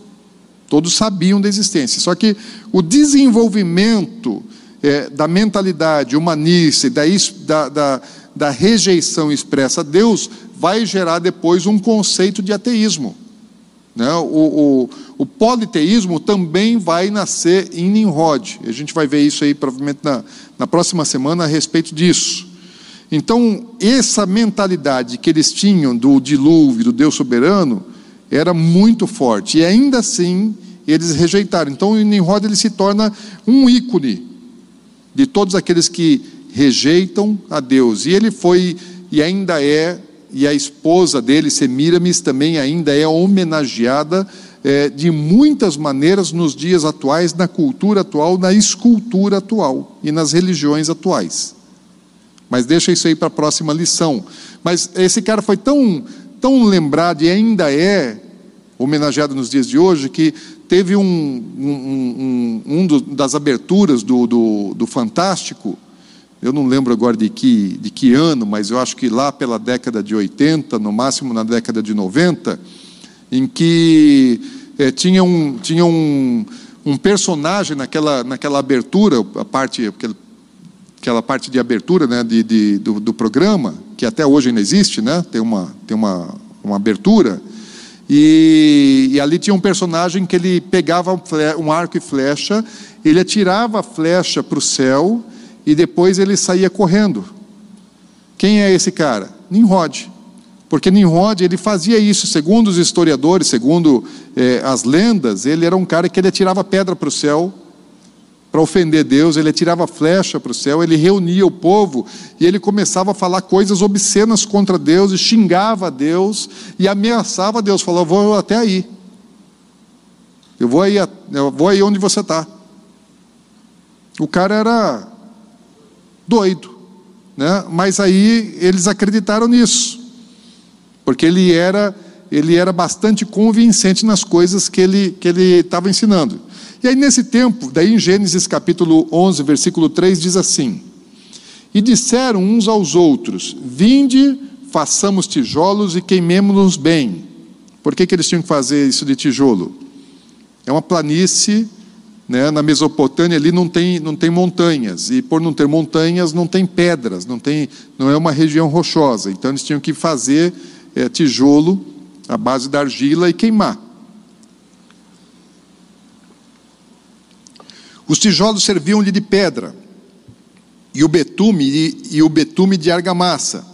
Todos sabiam da existência. Só que o desenvolvimento é, da mentalidade humanista e da, da, da, da rejeição expressa a Deus vai gerar depois um conceito de ateísmo. Né? O, o, o, politeísmo também vai nascer em Nimrod. A gente vai ver isso aí provavelmente na, na próxima semana a respeito disso. Então, essa mentalidade que eles tinham do dilúvio, do Deus soberano, era muito forte. E ainda assim, eles rejeitaram. Então, Nimrod ele se torna um ícone de todos aqueles que rejeitam a Deus. E ele foi, e ainda é, e a esposa dele, Semiramis, também ainda é homenageada é, de muitas maneiras nos dias atuais, na cultura atual, na escultura atual e nas religiões atuais. Mas deixa isso aí para a próxima lição. Mas esse cara foi tão, tão lembrado e ainda é homenageado nos dias de hoje que teve um, um, um, um das aberturas do, do, do, Fantástico, eu não lembro agora de que, de que ano, mas eu acho que lá pela década de 80, no máximo na década de 90, em que é, tinha, um, tinha um, um personagem naquela, naquela abertura, a parte, aquele aquela parte de abertura né, de, de do, do, programa, que até hoje ainda existe, né, tem, uma, tem uma, uma abertura, e, e, ali tinha um personagem que ele pegava um arco e flecha, ele atirava a flecha para o céu e depois ele saía correndo. Quem é esse cara? Nimrod. Porque Nimrod ele fazia isso, segundo os historiadores, segundo eh, as lendas, ele era um cara que ele atirava pedra para o céu para ofender Deus, ele tirava flecha para o céu, ele reunia o povo e ele começava a falar coisas obscenas contra Deus e xingava Deus e ameaçava Deus, falou: "Vou até aí. Eu vou aí, eu vou aí onde você está." O cara era doido, né? Mas aí eles acreditaram nisso, porque ele era ele era bastante convincente nas coisas que ele que ele estava ensinando. E aí, nesse tempo, daí em Gênesis capítulo 11, versículo 3, diz assim: E disseram uns aos outros: Vinde, façamos tijolos e queimemos-nos bem. Por que, que eles tinham que fazer isso de tijolo? É uma planície, né, na Mesopotâmia ali não tem, não tem montanhas, e por não ter montanhas não tem pedras, não, tem, não é uma região rochosa. Então eles tinham que fazer é, tijolo à base da argila e queimar. Os tijolos serviam-lhe de pedra, e o betume e, e, o betume de argamassa.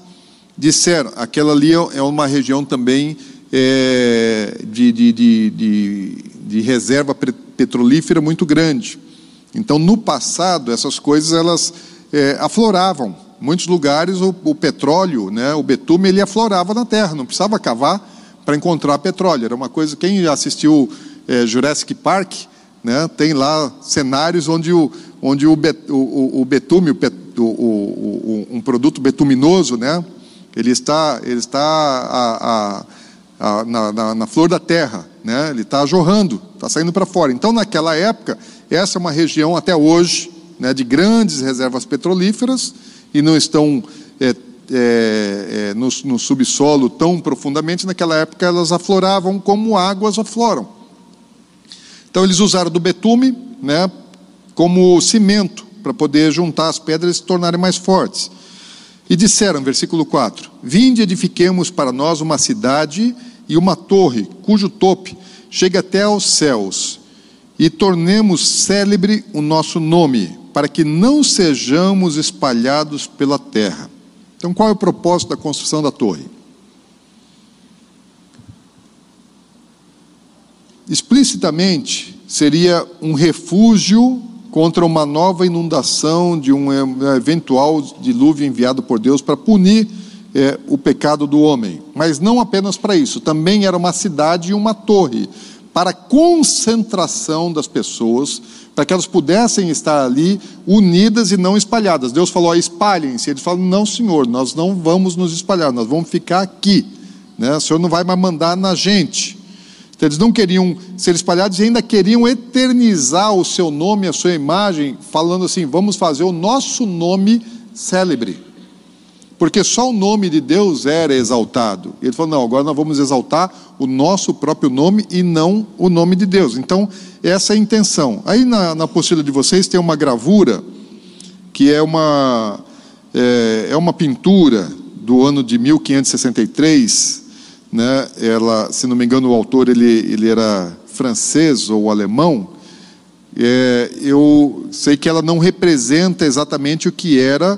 Disseram, aquela ali é uma região também é, de, de, de, de, reserva petrolífera muito grande. Então, no passado, essas coisas elas é, afloravam. Em muitos lugares o, o, petróleo, né, o betume, ele aflorava na terra, não precisava cavar para encontrar petróleo. Era uma coisa, quem assistiu é, Jurassic Park, né? Tem lá cenários onde o, onde o, bet, o, o betume, um produto betuminoso, né? ele está, ele está a, a, na, na, na, flor da terra, né? ele está jorrando, está saindo para fora. Então, naquela época, essa é uma região até hoje né, de grandes reservas petrolíferas e não estão é, é, é, no, no subsolo tão profundamente. Naquela época, elas afloravam como águas afloram. Então eles usaram do betume, né, como cimento para poder juntar as pedras e se tornarem mais fortes. E disseram, versículo 4: Vinde edifiquemos para nós uma cidade e uma torre, cujo tope chegue até aos céus, e tornemos célebre o nosso nome, para que não sejamos espalhados pela terra. Então, qual é o propósito da construção da torre? Explicitamente, seria um refúgio contra uma nova inundação de um eventual dilúvio enviado por Deus para punir é, o pecado do homem. Mas não apenas para isso, também era uma cidade e uma torre para concentração das pessoas, para que elas pudessem estar ali unidas e não espalhadas. Deus falou: espalhem-se. Eles falam: não, Senhor, nós não vamos nos espalhar, nós vamos ficar aqui. Né? O Senhor não vai mais mandar na gente. Então, eles não queriam ser espalhados e ainda queriam eternizar o seu nome, a sua imagem, falando assim: vamos fazer o nosso nome célebre. Porque só o nome de Deus era exaltado. Ele falou: não, agora nós vamos exaltar o nosso próprio nome e não o nome de Deus. Então, essa é a intenção. Aí na, na apostila de vocês tem uma gravura, que é uma, é, é uma pintura do ano de 1563. Né? Ela, se não me engano, o autor ele, ele era francês ou alemão. É, eu sei que ela não representa exatamente o que era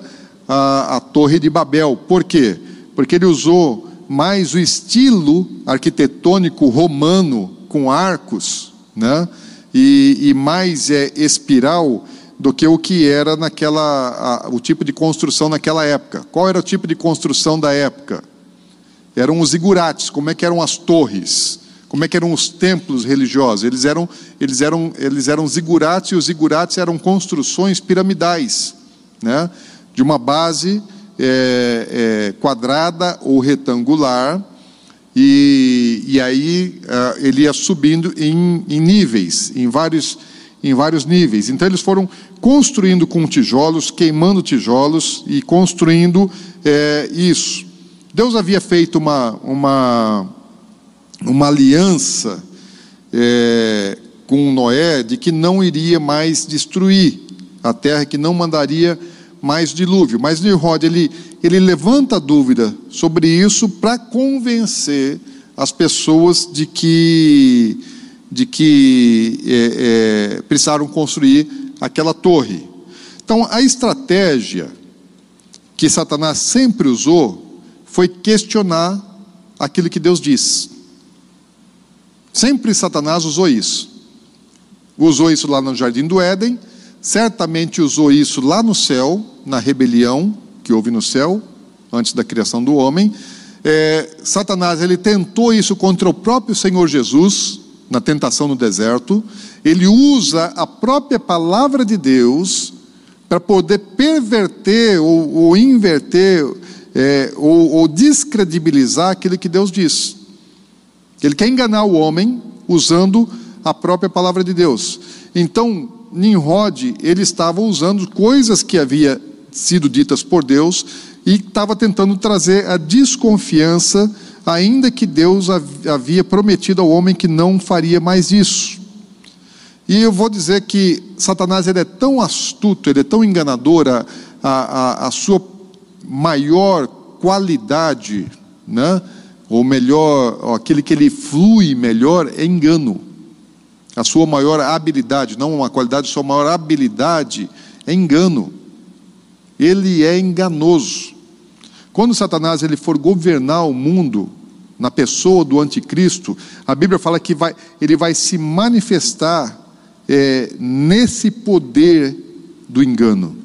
a, a Torre de Babel. Por quê? Porque ele usou mais o estilo arquitetônico romano com arcos, né? E, e mais é espiral do que o que era naquela a, o tipo de construção naquela época. Qual era o tipo de construção da época? Eram os igurates. Como é que eram as torres? Como é que eram os templos religiosos? Eles eram eles eram eles eram zigurates e os zigurates eram construções piramidais, né? De uma base é, é, quadrada ou retangular, e, e aí uh, ele ia subindo em, em, níveis, em vários, em vários níveis. Então eles foram construindo com tijolos, queimando tijolos e construindo é, isso. Deus havia feito uma, uma, uma aliança é, com Noé de que não iria mais destruir a terra, que não mandaria mais dilúvio. Mas Nimrod, ele, ele levanta a dúvida sobre isso para convencer as pessoas de que, de que é, é, precisaram construir aquela torre. Então, a estratégia que Satanás sempre usou foi questionar aquilo que Deus diz. Sempre Satanás usou isso. Usou isso lá no jardim do Éden, certamente usou isso lá no céu, na rebelião que houve no céu, antes da criação do homem. É, Satanás ele tentou isso contra o próprio Senhor Jesus, na tentação no deserto. Ele usa a própria palavra de Deus para poder perverter ou, ou inverter é, ou, ou descredibilizar aquilo que Deus diz. Ele quer enganar o homem usando a própria palavra de Deus. Então, Nimrod, ele estava usando coisas que havia sido ditas por Deus e estava tentando trazer a desconfiança, ainda que Deus havia prometido ao homem que não faria mais isso. E eu vou dizer que Satanás ele é tão astuto, ele é tão enganador, a, a, a sua maior qualidade, né? ou melhor, aquele que ele flui melhor é engano. A sua maior habilidade, não uma qualidade, sua maior habilidade é engano ele é enganoso. Quando Satanás ele for governar o mundo na pessoa do anticristo, a Bíblia fala que vai, ele vai se manifestar é, nesse poder do engano,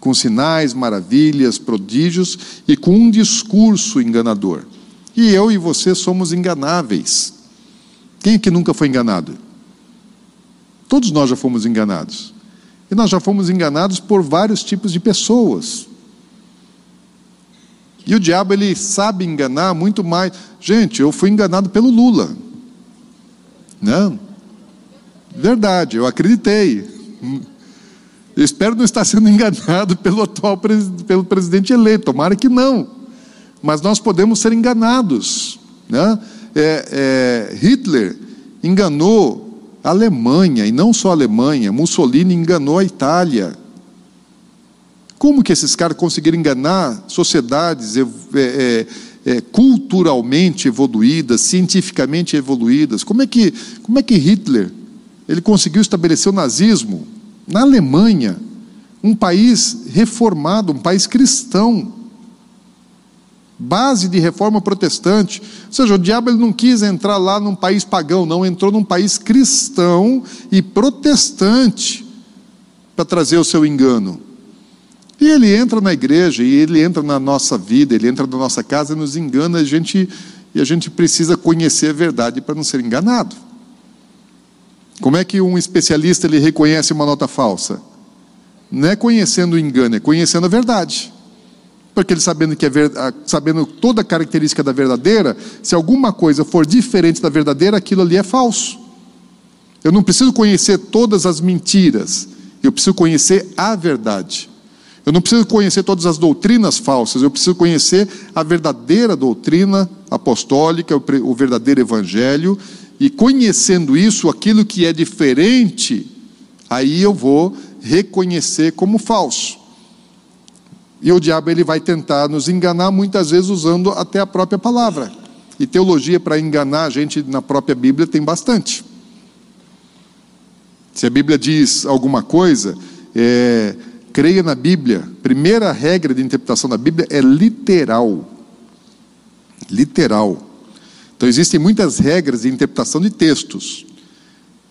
com sinais, maravilhas, prodígios e com um discurso enganador. E eu e você somos enganáveis. Quem é que nunca foi enganado? Todos nós já fomos enganados. E nós já fomos enganados por vários tipos de pessoas. E o diabo ele sabe enganar muito mais. Gente, eu fui enganado pelo Lula. Não. Verdade, eu acreditei. Eu espero não estar sendo *laughs* enganado pelo atual pelo presidente eleito. Tomara que não. Mas nós podemos ser enganados. Né? É, é, Hitler enganou a Alemanha, e não só a Alemanha, Mussolini enganou a Itália. Como que esses caras conseguiram enganar sociedades é, é, é, culturalmente evoluídas, cientificamente evoluídas? Como é que, como é que Hitler ele conseguiu estabelecer o nazismo na Alemanha, um país reformado, um país cristão? Base de reforma protestante. Ou seja, o diabo ele não quis entrar lá num país pagão, não, entrou num país cristão e protestante para trazer o seu engano. E ele entra na igreja, e ele entra na nossa vida, ele entra na nossa casa e nos engana, a gente, e a gente precisa conhecer a verdade para não ser enganado. Como é que um especialista ele reconhece uma nota falsa? Não é conhecendo o engano, é conhecendo a verdade. Porque ele sabendo que é ver, sabendo toda a característica da verdadeira, se alguma coisa for diferente da verdadeira, aquilo ali é falso. Eu não preciso conhecer todas as mentiras, eu preciso conhecer a verdade. Eu não preciso conhecer todas as doutrinas falsas, eu preciso conhecer a verdadeira doutrina apostólica, o verdadeiro evangelho, e conhecendo isso, aquilo que é diferente, aí eu vou reconhecer como falso. E o diabo ele vai tentar nos enganar muitas vezes usando até a própria palavra. E teologia para enganar a gente na própria Bíblia tem bastante. Se a Bíblia diz alguma coisa, é, creia na Bíblia. Primeira regra de interpretação da Bíblia é literal. Literal. Então existem muitas regras de interpretação de textos,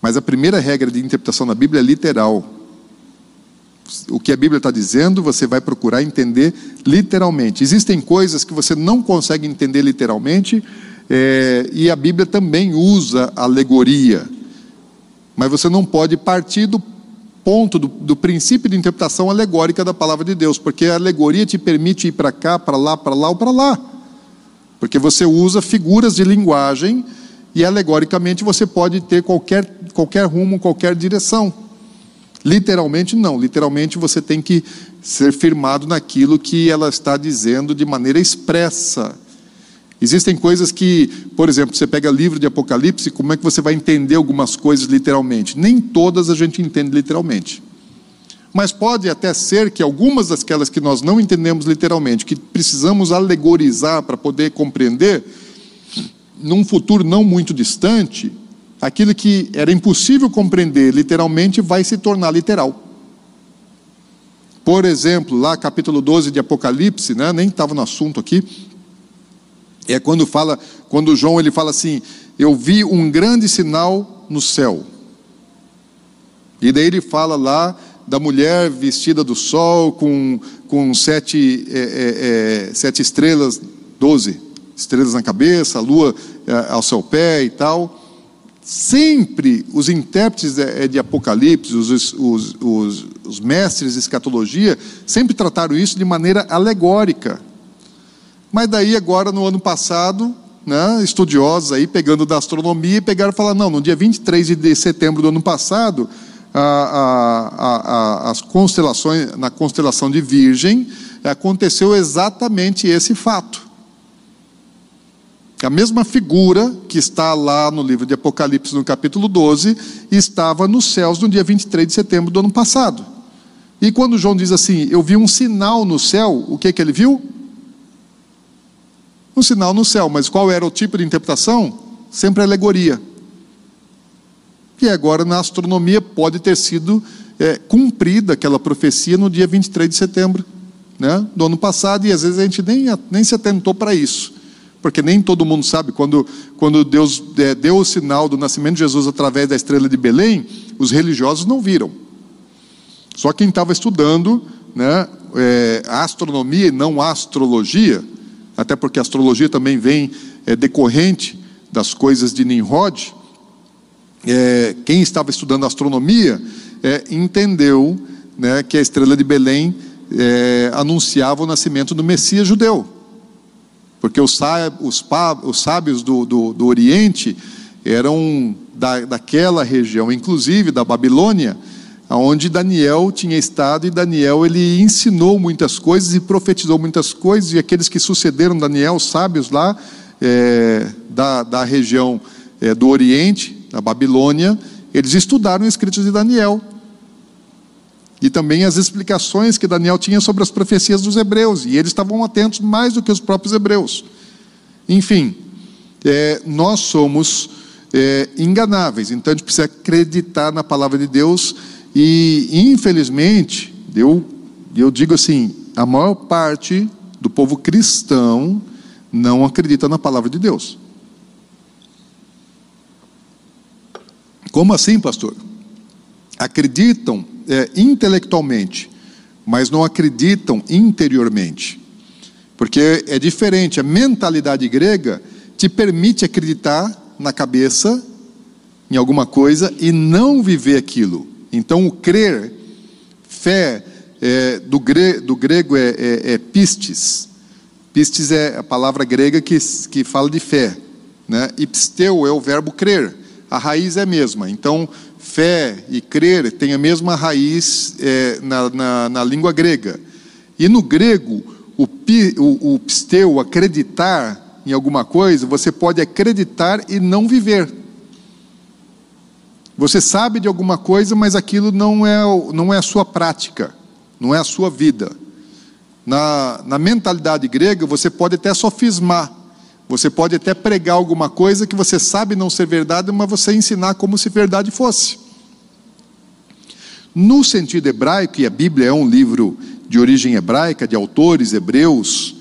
mas a primeira regra de interpretação da Bíblia é literal. O que a Bíblia está dizendo, você vai procurar entender literalmente. Existem coisas que você não consegue entender literalmente, é, e a Bíblia também usa alegoria, mas você não pode partir do ponto do, do, princípio de interpretação alegórica da palavra de Deus, porque a alegoria te permite ir para cá, para lá, para lá ou para lá. Porque você usa figuras de linguagem e alegoricamente você pode ter qualquer, qualquer rumo, qualquer direção. Literalmente, não. Literalmente, você tem que ser firmado naquilo que ela está dizendo de maneira expressa. Existem coisas que, por exemplo, você pega livro de Apocalipse, como é que você vai entender algumas coisas literalmente? Nem todas a gente entende literalmente. Mas pode até ser que algumas daquelas que nós não entendemos literalmente, que precisamos alegorizar para poder compreender, num futuro não muito distante, aquilo que era impossível compreender literalmente vai se tornar literal. Por exemplo, lá capítulo 12 de Apocalipse, né, nem estava no assunto aqui, é quando fala, quando João ele fala assim: "Eu vi um grande sinal no céu". E daí ele fala lá da mulher vestida do sol com, com sete, é, é, é, sete estrelas, doze estrelas na cabeça, a lua é, ao seu pé e tal. Sempre os intérpretes de, de Apocalipse, os, os, os, os mestres de escatologia, sempre trataram isso de maneira alegórica. Mas daí agora no ano passado, né, estudiosos aí pegando da astronomia, pegaram e falaram, não, no dia 23 de setembro do ano passado, a, a, a, as constelações, na constelação de Virgem, aconteceu exatamente esse fato. A mesma figura que está lá no livro de Apocalipse, no capítulo 12, estava nos céus no dia 23 de setembro do ano passado. E quando João diz assim, eu vi um sinal no céu, o que, que ele viu? um sinal no céu. Mas qual era o tipo de interpretação? Sempre alegoria. E agora na astronomia pode ter sido é, cumprida aquela profecia no dia 23 de setembro né, do ano passado, e às vezes a gente nem, nem se atentou para isso. Porque nem todo mundo sabe, quando, quando Deus é, deu o sinal do nascimento de Jesus através da estrela de Belém, os religiosos não viram. Só quem estava estudando né, é, astronomia e não astrologia, até porque a astrologia também vem é, decorrente das coisas de Nimrod, é, quem estava estudando astronomia é, entendeu né, que a estrela de Belém é, anunciava o nascimento do Messias judeu. Porque os, os, os sábios do, do, do, Oriente eram da, daquela região, inclusive da Babilônia, onde Daniel tinha estado, e Daniel ele ensinou muitas coisas e profetizou muitas coisas, e aqueles que sucederam Daniel, sábios lá é, da, da região é, do Oriente, da Babilônia, eles estudaram os escritos de Daniel. E também as explicações que Daniel tinha sobre as profecias dos hebreus, e eles estavam atentos mais do que os próprios hebreus. Enfim, é, nós somos é, enganáveis, então a gente precisa acreditar na palavra de Deus e, infelizmente, eu, eu digo assim: a maior parte do povo cristão não acredita na palavra de Deus. Como assim, pastor? Acreditam é, intelectualmente, mas não acreditam interiormente. Porque é diferente, a mentalidade grega te permite acreditar na cabeça em alguma coisa e não viver aquilo. Então, o crer, fé, é, do, gre, do, grego é, é, é, pistes. Pistes é a palavra grega que, que fala de fé. Né? E pisteu é o verbo crer. A raiz é a mesma. Então, fé e crer têm a mesma raiz é, na, na, na língua grega. E no grego, o, pi, o, o pisteu, acreditar em alguma coisa, você pode acreditar e não viver. Você sabe de alguma coisa, mas aquilo não é, não é a sua prática, não é a sua vida. Na, na mentalidade grega, você pode até sofismar, você pode até pregar alguma coisa que você sabe não ser verdade, mas você ensinar como se verdade fosse. No sentido hebraico, e a Bíblia é um livro de origem hebraica, de autores hebreus,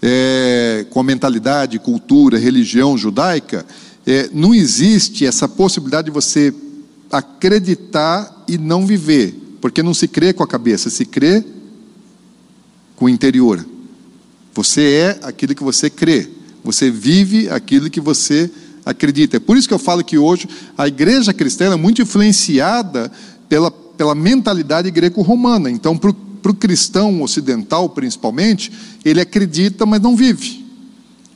é, com a mentalidade, cultura, religião judaica, é, não existe essa possibilidade de você acreditar e não viver, porque não se crê com a cabeça, se crê com o interior. Você é aquilo que você crê, você vive aquilo que você acredita. É por isso que eu falo que hoje a igreja cristã é muito influenciada pela, mentalidade greco-romana. Então, para o cristão ocidental, principalmente, ele acredita, mas não vive.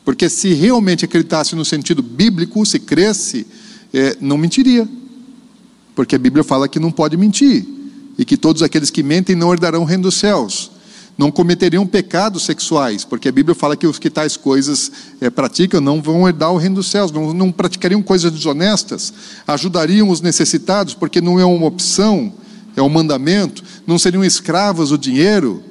Porque se realmente acreditasse no sentido bíblico, se cresce, é, não mentiria. Porque a Bíblia fala que não pode mentir. E que todos aqueles que mentem não herdarão o reino dos céus. Não cometeriam pecados sexuais, porque a Bíblia fala que os que tais coisas é, praticam não vão herdar o reino dos céus, não, não praticariam coisas desonestas, ajudariam os necessitados, porque não é uma opção, é um mandamento, não seriam escravos do dinheiro,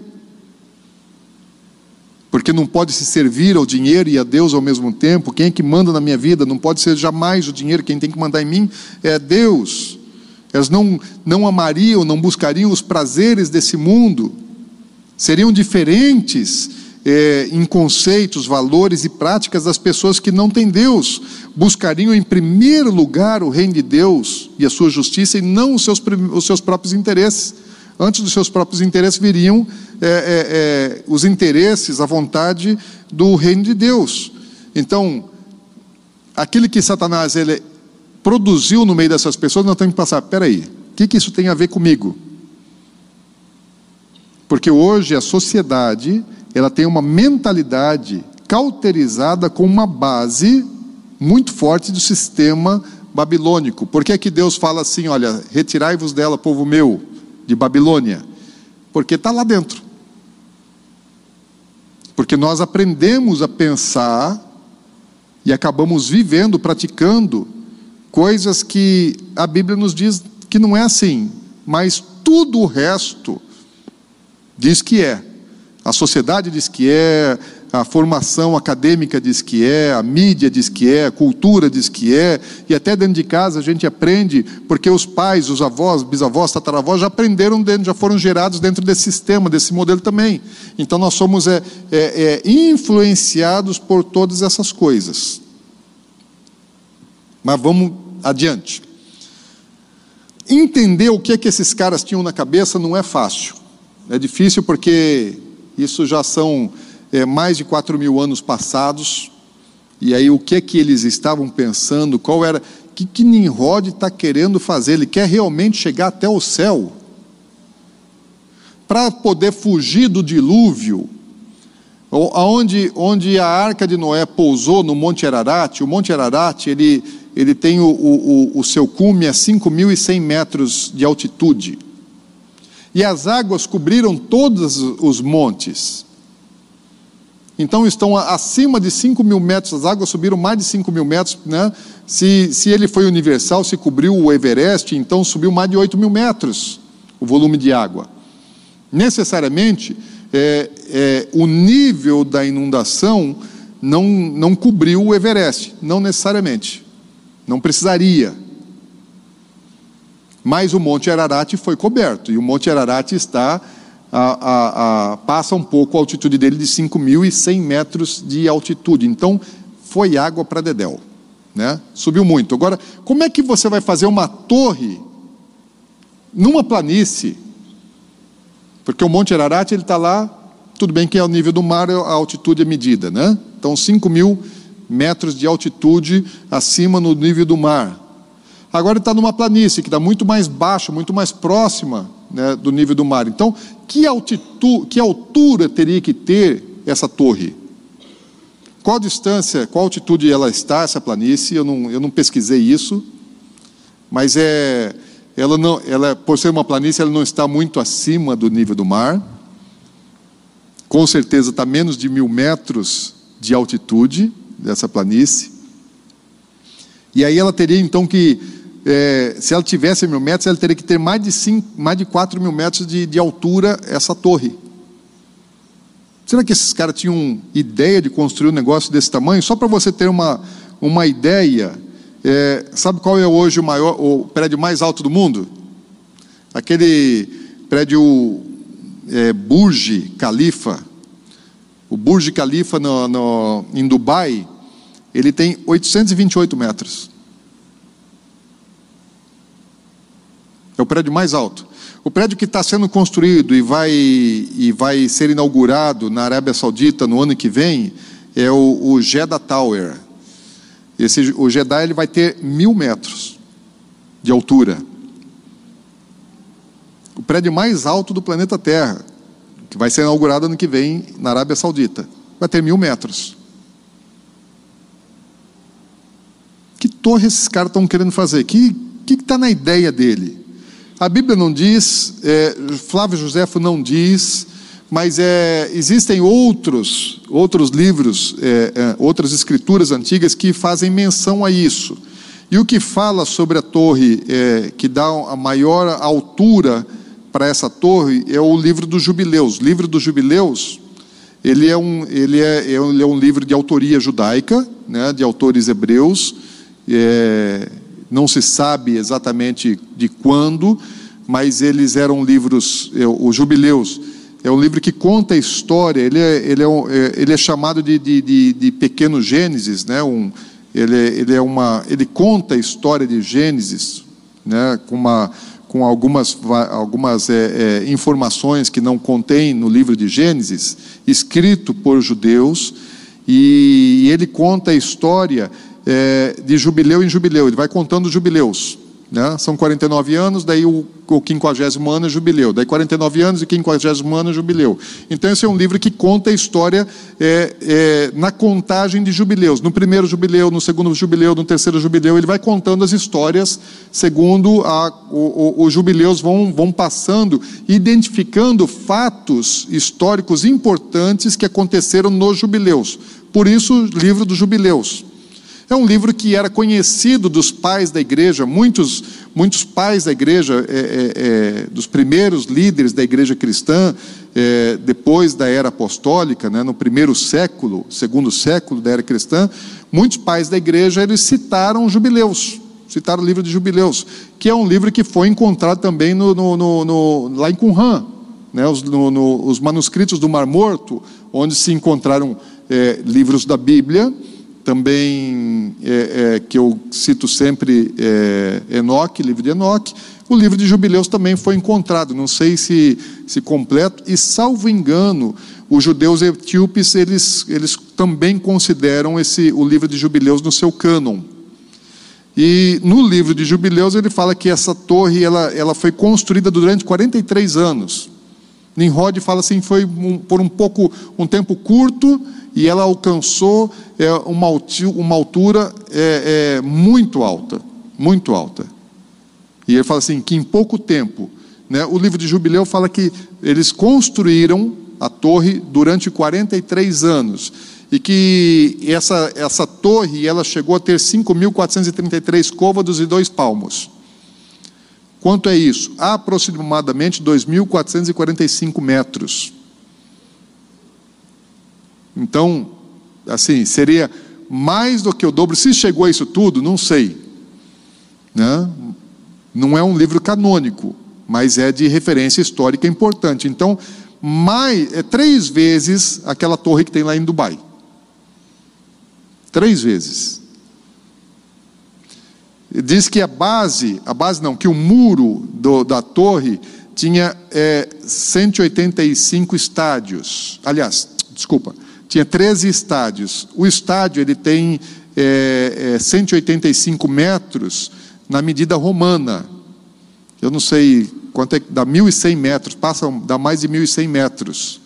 porque não pode se servir ao dinheiro e a Deus ao mesmo tempo. Quem é que manda na minha vida? Não pode ser jamais o dinheiro, quem tem que mandar em mim é Deus. Elas não, não amariam, não buscariam os prazeres desse mundo, seriam diferentes é, em conceitos, valores e práticas das pessoas que não têm Deus. Buscariam em primeiro lugar o reino de Deus e a sua justiça e não os seus, os seus próprios interesses. Antes dos seus próprios interesses viriam é, é, é, os interesses, a vontade do reino de Deus. Então, aquilo que Satanás ele produziu no meio dessas pessoas, nós temos que passar, peraí, o que, que isso tem a ver comigo? Porque hoje a sociedade ela tem uma mentalidade cauterizada com uma base muito forte do sistema babilônico. Por que, que Deus fala assim: olha, retirai-vos dela, povo meu, de Babilônia? Porque está lá dentro. Porque nós aprendemos a pensar e acabamos vivendo, praticando coisas que a Bíblia nos diz que não é assim, mas tudo o resto diz que é. A sociedade diz que é, a formação acadêmica diz que é, a mídia diz que é, a cultura diz que é, e até dentro de casa a gente aprende, porque os pais, os avós, bisavós, tataravós já aprenderam dentro, já foram gerados dentro desse sistema, desse modelo também. Então nós somos é, é, é influenciados por todas essas coisas. Mas vamos adiante. Entender o que é que esses caras tinham na cabeça não é fácil. É difícil porque isso já são é, mais de 4 mil anos passados. E aí o que é que eles estavam pensando? Qual era? O que, que Nimrod está querendo fazer? Ele quer realmente chegar até o céu? Para poder fugir do dilúvio, onde, onde a arca de Noé pousou no Monte Ararat, o Monte Ararat ele, ele tem o, o, o seu cume a 5.100 metros de altitude e as águas cobriram todos os montes. Então estão acima de 5 mil metros, as águas subiram mais de 5 mil metros. Né? Se, se ele foi universal, se cobriu o Everest, então subiu mais de 8 mil metros o volume de água. Necessariamente, é, é, o nível da inundação não, não cobriu o Everest, não necessariamente. Não precisaria. Mas o Monte Ararat foi coberto, e o Monte Ararat está a, a, a, passa um pouco a altitude dele de 5.100 metros de altitude. Então, foi água para Dedéu. Né? Subiu muito. Agora, como é que você vai fazer uma torre numa planície? Porque o Monte Ararat está lá, tudo bem que é o nível do mar, a altitude é medida, né? Então, 5 mil metros de altitude acima no nível do mar. Agora está numa planície que está muito mais baixo, muito mais próxima né, do nível do mar. Então, que, altitude, que altura teria que ter essa torre? Qual distância, qual altitude ela está, essa planície? Eu não, eu não pesquisei isso, mas é, ela não, ela, por ser uma planície, ela não está muito acima do nível do mar. com certeza está menos de mil metros de altitude dessa planície. E aí ela teria então que, é, se ela tivesse mil metros, ela teria que ter mais de, cinco, mais de 4 mil metros de, de altura essa torre. Será que esses caras tinham ideia de construir um negócio desse tamanho? Só para você ter uma, uma ideia, é, sabe qual é hoje o maior, o prédio mais alto do mundo? Aquele prédio é, Burj Khalifa. O Burj Khalifa no, no, em Dubai, ele tem 828 metros. É o prédio mais alto. O prédio que está sendo construído e vai, e vai ser inaugurado na Arábia Saudita no ano que vem é o, o Jeddah Tower. Esse, o Jeddah ele vai ter mil metros de altura. O prédio mais alto do planeta Terra, que vai ser inaugurado ano que vem na Arábia Saudita, vai ter mil metros. Que torre esses caras estão querendo fazer? O que está na ideia dele? A Bíblia não diz, é, Flávio Josefo não diz, mas é, existem outros, outros livros, é, é, outras escrituras antigas que fazem menção a isso. E o que fala sobre a torre, é, que dá a maior altura para essa torre, é o livro dos Jubileus. O livro dos Jubileus, ele é um, ele é, ele é um livro de autoria judaica, né, de autores hebreus. É, não se sabe exatamente de quando, mas eles eram livros, é, os Jubileus, é um livro que conta a história, ele é, ele é, é ele é chamado de, de, de, de, Pequeno Gênesis, né? um, ele, é, ele, é uma, ele conta a história de Gênesis, né? com, uma, com algumas, algumas é, é, informações que não contém no livro de Gênesis, escrito por judeus, e, e ele conta a história é, de jubileu em jubileu, ele vai contando jubileus. Né? São 49 anos, daí o, o 50 ano é jubileu, daí 49 anos e 50 ano é jubileu. Então, esse é um livro que conta a história é, é, na contagem de jubileus. No primeiro jubileu, no segundo jubileu, no terceiro jubileu, ele vai contando as histórias segundo a, o, o, os jubileus vão, vão passando, identificando fatos históricos importantes que aconteceram nos jubileus. Por isso, o livro dos jubileus. É um livro que era conhecido dos pais da igreja, muitos, muitos pais da igreja, é, é, é, dos primeiros líderes da igreja cristã, é, depois da era apostólica, né, no primeiro século, segundo século da era cristã, muitos pais da igreja eles citaram jubileus, citaram o livro de jubileus, que é um livro que foi encontrado também no, no, no, lá em Qumran, né, os, os, manuscritos do Mar Morto, onde se encontraram é, livros da Bíblia também é, é, que eu cito sempre é, Enoque, livro de Enoque. O livro de Jubileus também foi encontrado, não sei se, se completo, e salvo engano, os judeus etíopes eles, eles também consideram esse, o livro de Jubileus no seu cânon. E no livro de Jubileus ele fala que essa torre ela, ela foi construída durante 43 anos. Nimrod fala assim, foi um, por um pouco um tempo curto e ela alcançou é, uma, uma altura é, é, muito alta, muito alta. E ele fala assim que em pouco tempo, né, o livro de Jubileu fala que eles construíram a torre durante 43 anos e que essa, essa torre ela chegou a ter 5.433 côvados e dois palmos. Quanto é isso? Aproximadamente 2.445 metros. Então, assim, seria mais do que o dobro. Se chegou a isso tudo, não sei. Né? Não é um livro canônico, mas é de referência histórica importante. Então, mais, é três vezes aquela torre que tem lá em Dubai. Três vezes. Diz que a base, a base não, que o muro do, da torre tinha é, 185 estádios. Aliás, desculpa, tinha 13 estádios. O estádio ele tem é, é, 185 metros na medida romana. Eu não sei quanto é, dá 1.100 metros, passa, dá mais de 1.100 metros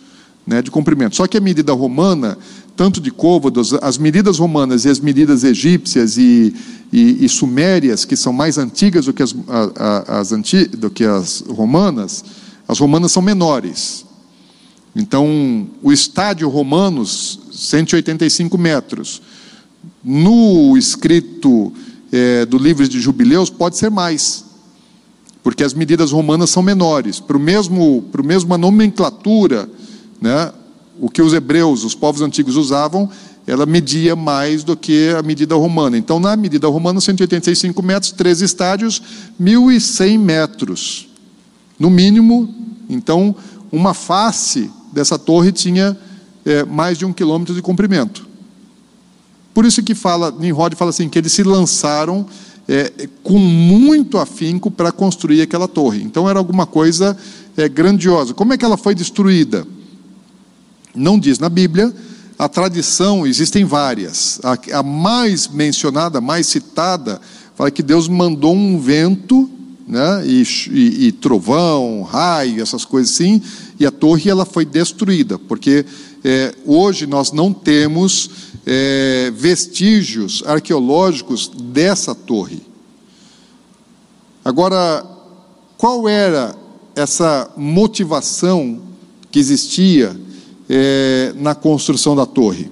né, de comprimento. Só que a medida romana, tanto de côvados, as medidas romanas e as medidas egípcias e, e, e sumérias, que são mais antigas do que as, as, as anti, do que as romanas, as romanas são menores. Então, o estádio Romanos, 185 metros. No escrito é, do livro de Jubileus, pode ser mais, porque as medidas romanas são menores. Para o mesmo, para a mesma nomenclatura, né, o que os hebreus, os povos antigos usavam, ela media mais do que a medida romana. Então, na medida romana, 185 metros, três estádios, 1.100 metros. No mínimo, então, uma face dessa torre tinha é, mais de um quilômetro de comprimento. Por isso que fala, Nimrod fala assim, que eles se lançaram é, com muito afinco para construir aquela torre. Então era alguma coisa é, grandiosa. Como é que ela foi destruída? Não diz na Bíblia, a tradição, existem várias. A, a mais mencionada, mais citada, fala que Deus mandou um vento, né, e, e, e trovão, raio, essas coisas assim, e a torre ela foi destruída, porque é, hoje nós não temos é, vestígios arqueológicos dessa torre. Agora, qual era essa motivação que existia é, na construção da torre?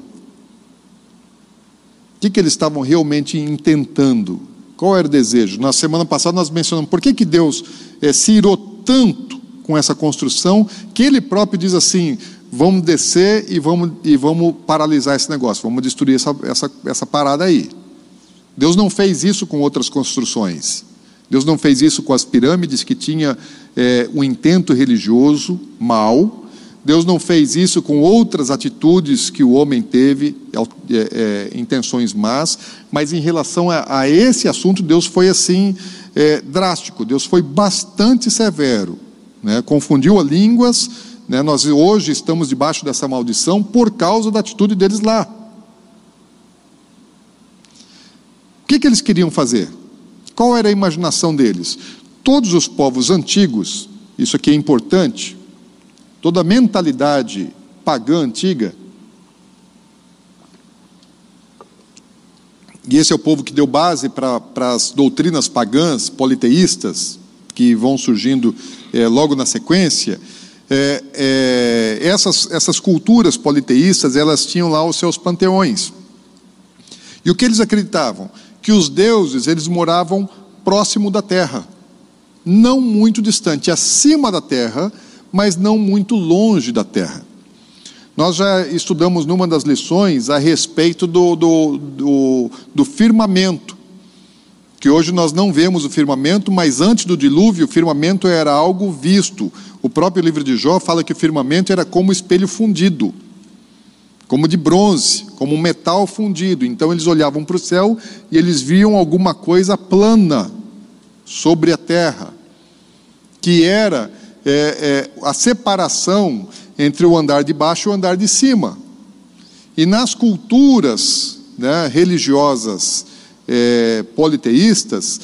O que, que eles estavam realmente intentando? Qual era o desejo? Na semana passada nós mencionamos por que, que Deus é, se irou tanto com essa construção, que ele próprio diz assim: vamos descer e vamos, e vamos paralisar esse negócio, vamos destruir essa, essa, essa parada aí. Deus não fez isso com outras construções. Deus não fez isso com as pirâmides que tinha é, um intento religioso mal. Deus não fez isso com outras atitudes que o homem teve, é, é, intenções más. Mas em relação a, a, esse assunto, Deus foi assim é, drástico. Deus foi bastante severo né? confundiu as línguas. Né? Nós hoje estamos debaixo dessa maldição por causa da atitude deles lá. O que, que eles queriam fazer? Qual era a imaginação deles? Todos os povos antigos, isso aqui é importante, toda a mentalidade pagã antiga, e esse é o povo que deu base para as doutrinas pagãs, politeístas, que vão surgindo é, logo na sequência, é, é, essas, essas culturas politeístas, elas tinham lá os seus panteões. E o que eles acreditavam? Que os deuses, eles moravam próximo da terra, não muito distante, acima da terra, mas não muito longe da terra. Nós já estudamos numa das lições a respeito do, do, do, do firmamento que hoje nós não vemos o firmamento, mas antes do dilúvio o firmamento era algo visto. O próprio livro de Jó fala que o firmamento era como espelho fundido, como de bronze, como um metal fundido. Então eles olhavam para o céu e eles viam alguma coisa plana sobre a terra, que era é, é, a separação entre o andar de baixo e o andar de cima. E nas culturas né, religiosas é, politeístas,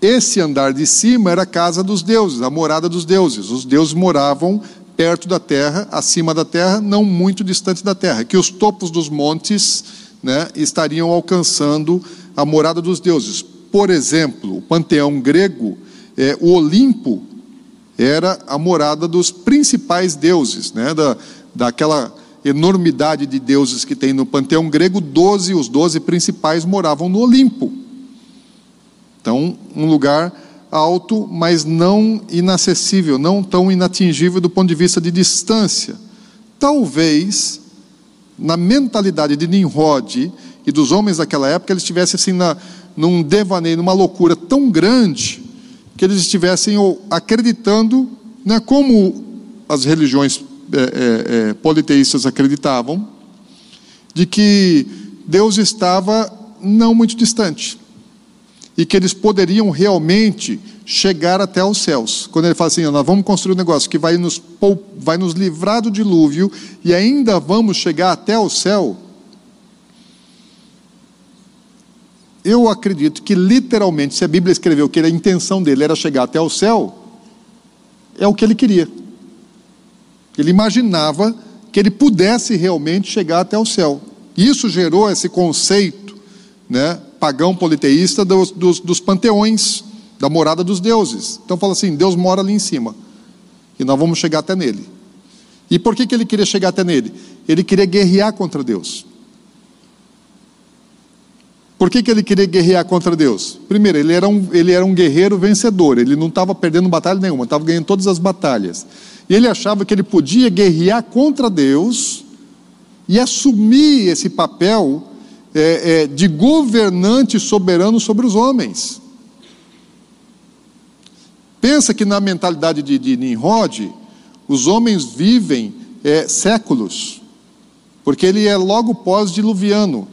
esse andar de cima era a casa dos deuses, a morada dos deuses. Os deuses moravam perto da terra, acima da terra, não muito distante da terra, que os topos dos montes né, estariam alcançando a morada dos deuses. Por exemplo, o panteão grego, é, o Olimpo era a morada dos principais deuses, né, da, daquela enormidade de deuses que tem no panteão grego, doze, os doze principais moravam no Olimpo. Então, um lugar alto, mas não inacessível, não tão inatingível do ponto de vista de distância. Talvez, na mentalidade de Nimrod e dos homens daquela época, eles estivessem assim na, num devaneio, numa loucura tão grande, que eles estivessem acreditando, né, como as religiões é, é, é, politeístas acreditavam, de que Deus estava não muito distante e que eles poderiam realmente chegar até os céus. Quando ele fala assim, nós vamos construir um negócio que vai nos, vai nos livrar do dilúvio e ainda vamos chegar até o céu. Eu acredito que literalmente, se a Bíblia escreveu que a intenção dele era chegar até o céu, é o que ele queria. Ele imaginava que ele pudesse realmente chegar até o céu. Isso gerou esse conceito né, pagão politeísta dos, dos, dos panteões, da morada dos deuses. Então fala assim: Deus mora ali em cima, e nós vamos chegar até nele. E por que, que ele queria chegar até nele? Ele queria guerrear contra Deus. Por que, que ele queria guerrear contra Deus? Primeiro, ele era um, ele era um guerreiro vencedor, ele não estava perdendo batalha nenhuma, estava ganhando todas as batalhas. E ele achava que ele podia guerrear contra Deus e assumir esse papel é, é, de governante soberano sobre os homens. Pensa que na mentalidade de, de Nimrod, os homens vivem é, séculos, porque ele é logo pós-diluviano.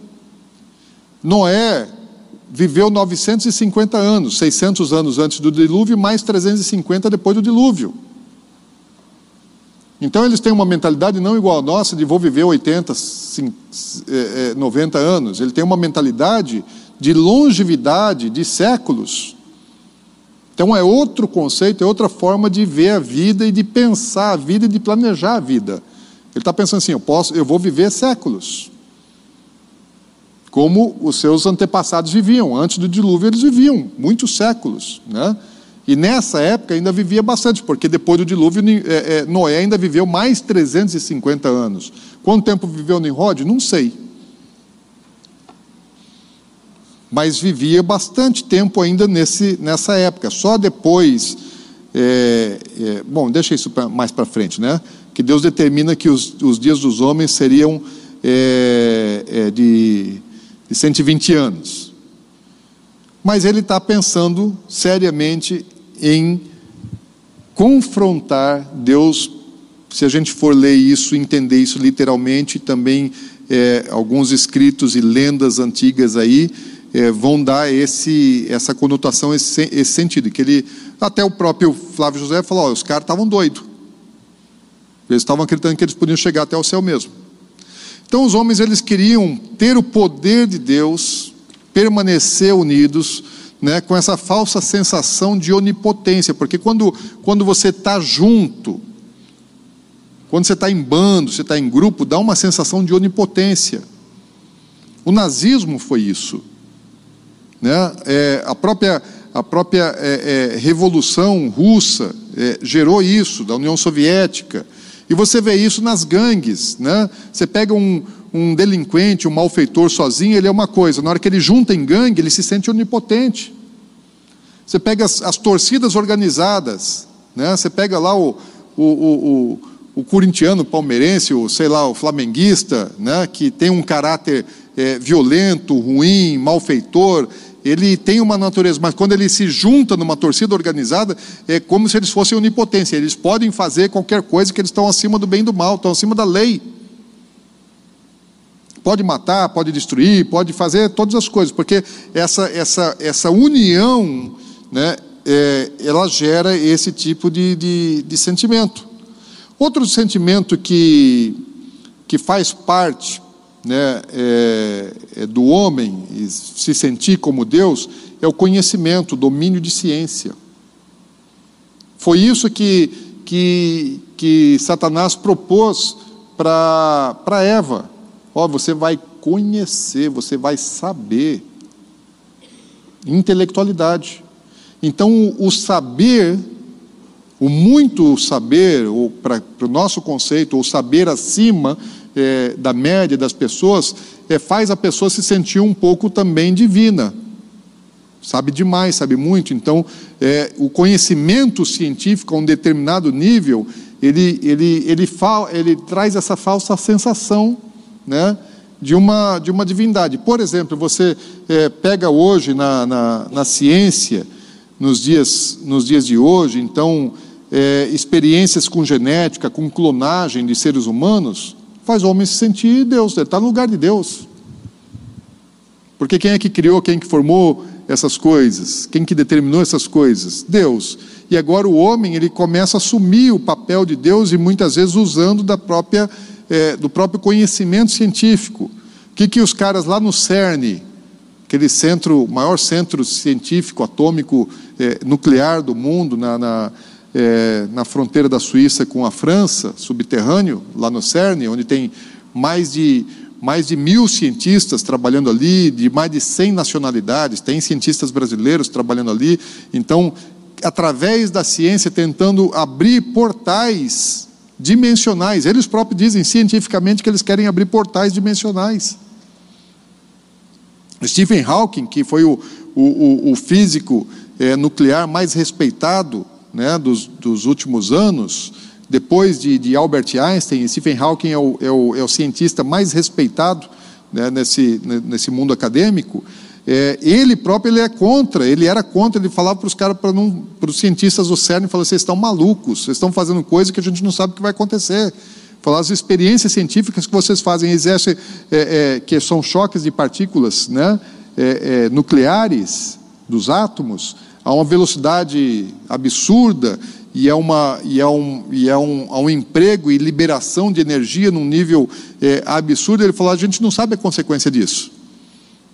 Noé viveu 950 anos, 600 anos antes do dilúvio, mais 350 depois do dilúvio. Então eles têm uma mentalidade não igual a nossa de vou viver 80, 90 anos. Ele tem uma mentalidade de longevidade, de séculos. Então é outro conceito, é outra forma de ver a vida e de pensar a vida e de planejar a vida. Ele está pensando assim: eu posso, eu vou viver séculos, como os seus antepassados viviam. Antes do dilúvio eles viviam muitos séculos, né? E nessa época ainda vivia bastante, porque depois do dilúvio é, é, Noé ainda viveu mais 350 anos. Quanto tempo viveu Nimrod? Não sei mas vivia bastante tempo ainda nesse, nessa época. Só depois, é, é, bom, deixa isso pra, mais para frente, né? Que Deus determina que os, os dias dos homens seriam é, é de, de 120 anos. Mas ele está pensando seriamente em confrontar Deus, se a gente for ler isso, entender isso literalmente, também é, alguns escritos e lendas antigas aí, é, vão dar esse, essa conotação, esse, esse, sentido. Que ele, até o próprio Flávio José falou: os caras estavam doidos. Eles estavam acreditando que eles podiam chegar até o céu mesmo. Então os homens eles queriam ter o poder de Deus, permanecer unidos, né, com essa falsa sensação de onipotência, porque quando, quando você está junto, quando você está em bando, você está em grupo, dá uma sensação de onipotência. O nazismo foi isso. Né? É, a própria, a própria é, é, Revolução Russa é, gerou isso, da União Soviética. E você vê isso nas gangues. Né? Você pega um, um delinquente, um malfeitor sozinho, ele é uma coisa. Na hora que ele junta em gangue, ele se sente onipotente. Você pega as, as torcidas organizadas. Né? Você pega lá o, o, o, o, o corintiano, o palmeirense, o, sei lá, o flamenguista, né? que tem um caráter é, violento, ruim, malfeitor, ele tem uma natureza, mas quando ele se junta numa torcida organizada, é como se eles fossem onipotência. Eles podem fazer qualquer coisa que eles estão acima do bem e do mal, estão acima da lei. Pode matar, pode destruir, pode fazer todas as coisas, porque essa, essa, essa união, né, é, ela gera esse tipo de, de, de sentimento. Outro sentimento que, que faz parte né, é, do homem e se sentir como Deus é o conhecimento, o domínio de ciência. Foi isso que, que, que Satanás propôs para Eva. Ó, você vai conhecer, você vai saber. Intelectualidade. Então, o saber, o muito saber, para o nosso conceito, o saber acima, é, da média das pessoas, é, faz a pessoa se sentir um pouco também divina. Sabe demais, sabe muito. Então, é, o conhecimento científico a um determinado nível, ele, ele, ele, fa, ele traz essa falsa sensação né, de, uma, de uma divindade. Por exemplo, você é, pega hoje na, na, na, ciência, nos dias, nos dias de hoje, então, é, experiências com genética, com clonagem de seres humanos, faz o homem se sentir Deus, ele está no lugar de Deus. Porque quem é que criou, quem é que formou essas coisas? Quem que determinou essas coisas? Deus. E agora o homem ele começa a assumir o papel de Deus e muitas vezes usando da própria, é, do próprio conhecimento científico. O que, que os caras lá no CERN, aquele centro, maior centro científico atômico é, nuclear do mundo, na, na é, na fronteira da Suíça com a França, subterrâneo, lá no CERN, onde tem mais de, mais de mil cientistas trabalhando ali, de mais de 100 nacionalidades, tem cientistas brasileiros trabalhando ali. Então, através da ciência, tentando abrir portais dimensionais. Eles próprios dizem cientificamente que eles querem abrir portais dimensionais. Stephen Hawking, que foi o, o, o físico é, nuclear mais respeitado né, dos, dos últimos anos, depois de, de, Albert Einstein, Stephen Hawking é o, é o, é o cientista mais respeitado né, nesse, nesse mundo acadêmico. É, ele próprio ele é contra, ele era contra, ele falava para os caras, para os cientistas do CERN, falava, vocês estão malucos, vocês estão fazendo coisa que a gente não sabe o que vai acontecer. Falar as experiências científicas que vocês fazem, exercem, é, é, que são choques de partículas né, é, é, nucleares dos átomos, a uma velocidade absurda, e é, uma, e é, um, e é um, um emprego e liberação de energia num nível é, absurdo. Ele falou: a gente não sabe a consequência disso.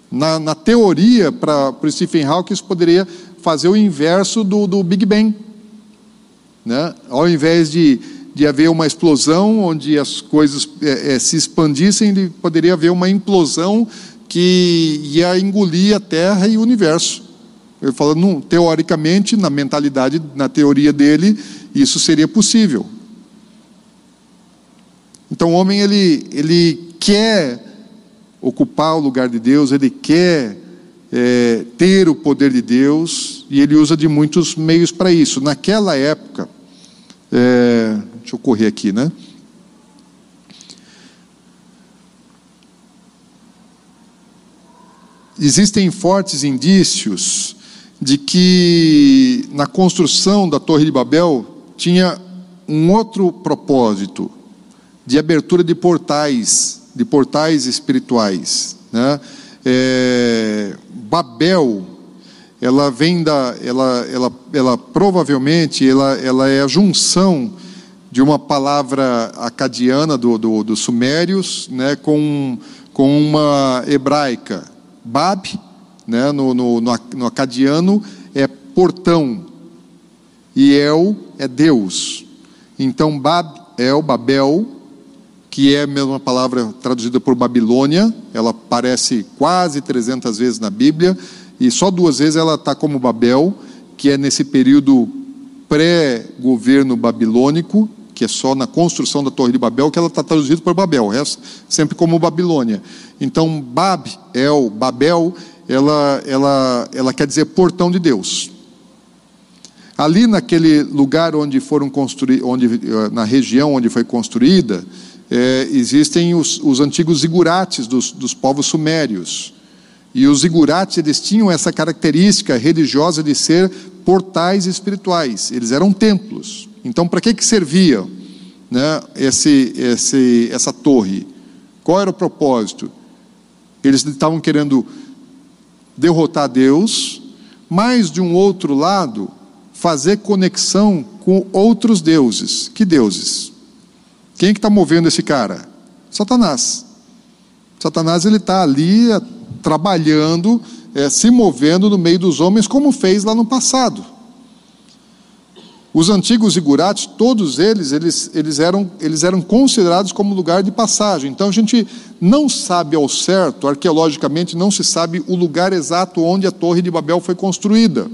Na, na teoria, para o Stephen Hawking, isso poderia fazer o inverso do, do Big Bang. Né? Ao invés de, de haver uma explosão onde as coisas é, é, se expandissem, poderia haver uma implosão que ia engolir a Terra e o universo. Ele fala, não, teoricamente, na mentalidade, na teoria dele, isso seria possível. Então o homem ele, ele quer ocupar o lugar de Deus, ele quer é, ter o poder de Deus e ele usa de muitos meios para isso. Naquela época, é, deixa eu correr aqui, né? Existem fortes indícios de que na construção da Torre de Babel tinha um outro propósito de abertura de portais de portais espirituais. Né? É, Babel, ela vem da, ela, ela, ela provavelmente, ela, ela é a junção de uma palavra acadiana do, do, dos sumérios, né, com, com uma hebraica. Bab, né, no, no, no acadiano, é portão, e El é Deus. Então, Bab, El, Babel, que é a mesma palavra traduzida por Babilônia, ela aparece quase 300 vezes na Bíblia, e só duas vezes ela está como Babel, que é nesse período pré-governo babilônico, que é só na construção da Torre de Babel, que ela está traduzida por Babel, o resto sempre como Babilônia. Então, Bab, El, Babel, ela, ela, ela quer dizer portão de Deus. Ali naquele lugar onde foram construídos, onde, eh, na região onde foi construída, é, existem os, os, antigos zigurates dos, dos, povos sumérios. E os zigurates eles tinham essa característica religiosa de ser portais espirituais. Eles eram templos. Então, para que, que servia né, esse, esse, essa torre? Qual era o propósito? Eles estavam querendo derrotar Deus, mas de um outro lado, fazer conexão com outros deuses. Que deuses? Quem é que está movendo esse cara? Satanás. Satanás ele está ali é, trabalhando, é, se movendo no meio dos homens, como fez lá no passado. Os antigos igurates, todos eles, eles, eles, eram, eles eram considerados como lugar de passagem. Então a gente não sabe ao certo, arqueologicamente, não se sabe o lugar exato onde a Torre de Babel foi construída.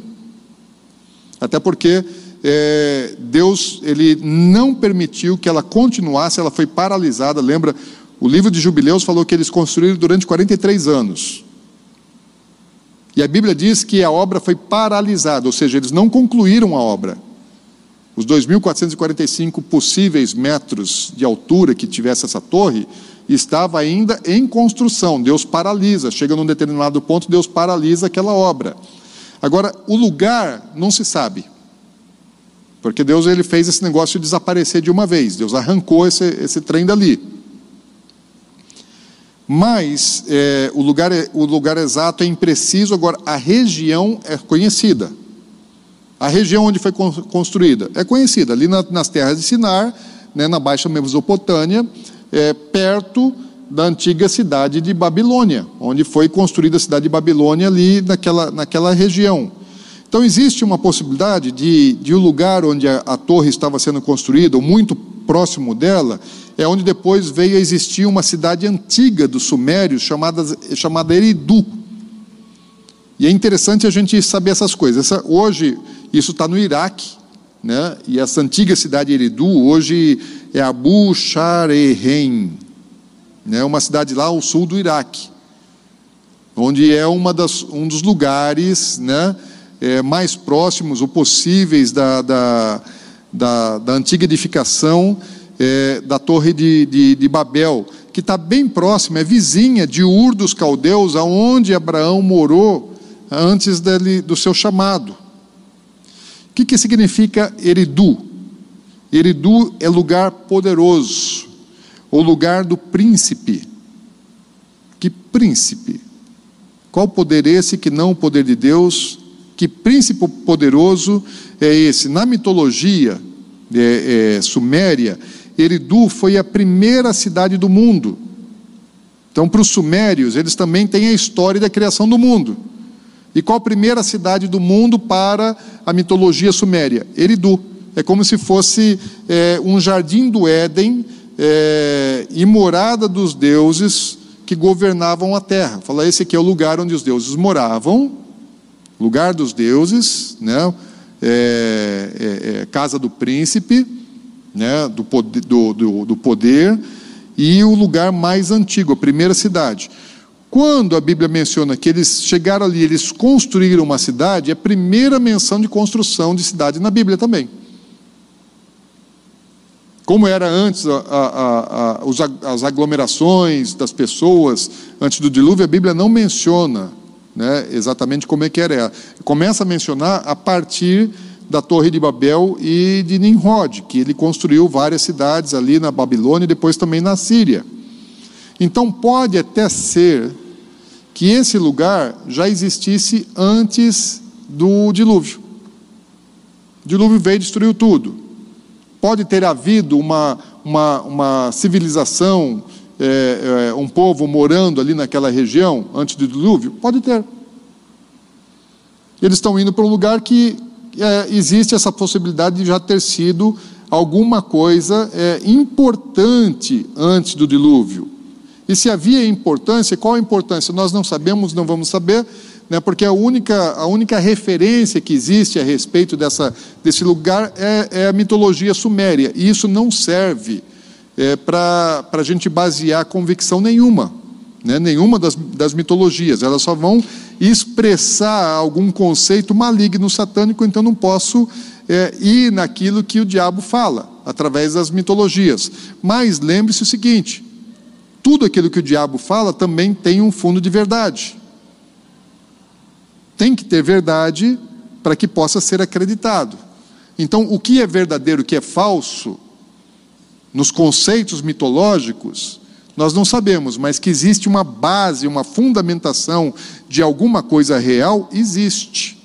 Até porque é, Deus ele não permitiu que ela continuasse, ela foi paralisada. Lembra, o livro de Jubileus falou que eles construíram durante 43 anos. E a Bíblia diz que a obra foi paralisada, ou seja, eles não concluíram a obra. Os 2.445 possíveis metros de altura que tivesse essa torre estava ainda em construção. Deus paralisa, chega num determinado ponto, Deus paralisa aquela obra. Agora, o lugar não se sabe. Porque Deus ele fez esse negócio desaparecer de uma vez. Deus arrancou esse, esse trem dali. Mas é, o, lugar, é, o lugar exato é impreciso, agora a região é conhecida. A região onde foi construída é conhecida, ali na, nas terras de Sinar, né, na Baixa Mesopotâmia, é, perto da antiga cidade de Babilônia, onde foi construída a cidade de Babilônia, ali naquela, naquela região. Então, existe uma possibilidade de, de o um lugar onde a, a, torre estava sendo construída, ou muito próximo dela, é onde depois veio a existir uma cidade antiga dos Sumérios, chamada, chamada Eridu. E é interessante a gente saber essas coisas. Essa, hoje, isso está no Iraque, né? e essa antiga cidade Eridu hoje é Abu Sharehem, né? uma cidade lá ao sul do Iraque, onde é uma das, um dos lugares né? É, mais próximos ou possíveis da, da, da, da antiga edificação é, da Torre de, de, de Babel, que está bem próxima, é vizinha de Ur dos Caldeus, aonde Abraão morou antes dele, do seu chamado. O que, que significa Eridu? Eridu é lugar poderoso, ou lugar do príncipe. Que príncipe? Qual poder esse que não o poder de Deus? Que príncipe poderoso é esse? Na mitologia é, é, suméria, Eridu foi a primeira cidade do mundo. Então, para os sumérios, eles também têm a história da criação do mundo. E qual a primeira cidade do mundo para a mitologia suméria? Eridu. É como se fosse é, um jardim do Éden é, e morada dos deuses que governavam a terra. Fala, esse aqui é o lugar onde os deuses moravam, lugar dos deuses, né? É, é, é casa do príncipe né, do, poder, do, do, do poder, e o lugar mais antigo, a primeira cidade. Quando a Bíblia menciona que eles chegaram ali, eles construíram uma cidade, é a primeira menção de construção de cidade na Bíblia também. Como era antes a, a, a, as aglomerações das pessoas antes do dilúvio, a Bíblia não menciona né, exatamente como é que era. Começa a mencionar a partir da Torre de Babel e de Nimrod, que ele construiu várias cidades ali na Babilônia e depois também na Síria. Então pode até ser que esse lugar já existisse antes do dilúvio. O dilúvio veio e destruiu tudo. Pode ter havido uma, uma, uma civilização, é, é, um povo morando ali naquela região antes do dilúvio? Pode ter. Eles estão indo para um lugar que é, existe essa possibilidade de já ter sido alguma coisa é, importante antes do dilúvio. E se havia importância, qual a importância? Nós não sabemos, não vamos saber, né, porque a única, a única referência que existe a respeito dessa, desse lugar é, é a mitologia suméria, e isso não serve é, para a gente basear convicção nenhuma né, nenhuma das, das mitologias, elas só vão expressar algum conceito maligno satânico, então não posso é, ir naquilo que o diabo fala, através das mitologias. Mas lembre-se o seguinte: tudo aquilo que o diabo fala também tem um fundo de verdade. Tem que ter verdade para que possa ser acreditado. Então, o que é verdadeiro, o que é falso, nos conceitos mitológicos, nós não sabemos, mas que existe uma base, uma fundamentação de alguma coisa real, existe.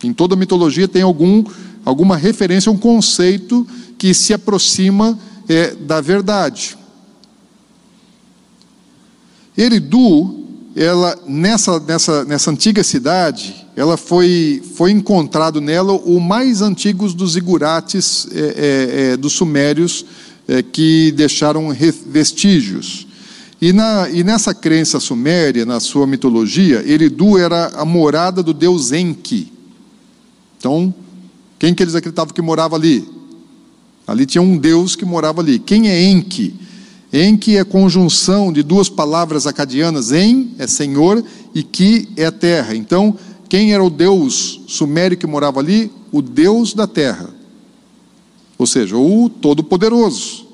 Em toda mitologia tem algum, alguma referência, um conceito que se aproxima é, da verdade. Eridu, ela, nessa, nessa, nessa antiga cidade, ela foi, foi encontrado nela o mais antigo dos igurates é, é, é, dos sumérios é, que deixaram vestígios. E, na, e nessa crença suméria, na sua mitologia, Eridu era a morada do deus Enki. Então, quem que eles acreditavam que morava ali? Ali tinha um deus que morava ali. Quem é Enki? Enki é conjunção de duas palavras acadianas. En é senhor e Ki é terra. Então, quem era o deus sumério que morava ali? O deus da terra. Ou seja, o Todo-Poderoso.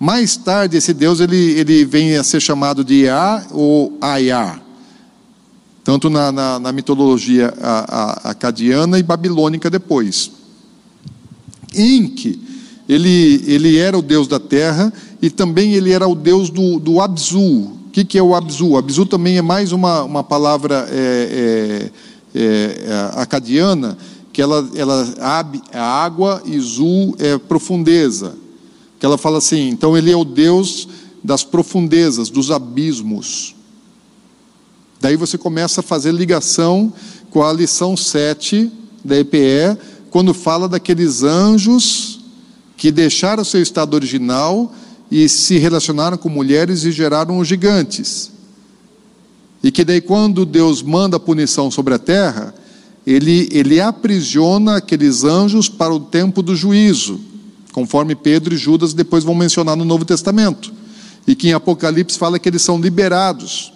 Mais tarde, esse Deus ele, ele vem a ser chamado de Iá ou Ayá, tanto na, na, na mitologia acadiana e babilônica depois. Enki, ele, ele era o Deus da terra e também ele era o Deus do, do Abzu. O que, que é o Abzu? Abzu também é mais uma, uma palavra é, é, é, acadiana, que ela, ela ab, é água e zu é profundeza que ela fala assim: então ele é o Deus das profundezas, dos abismos. Daí você começa a fazer ligação com a lição 7 da EPE, quando fala daqueles anjos que deixaram seu estado original e se relacionaram com mulheres e geraram os gigantes. E que daí, quando Deus manda a punição sobre a terra, ele, ele aprisiona aqueles anjos para o tempo do juízo, conforme Pedro e Judas depois vão mencionar no Novo Testamento. E que em Apocalipse fala que eles são liberados,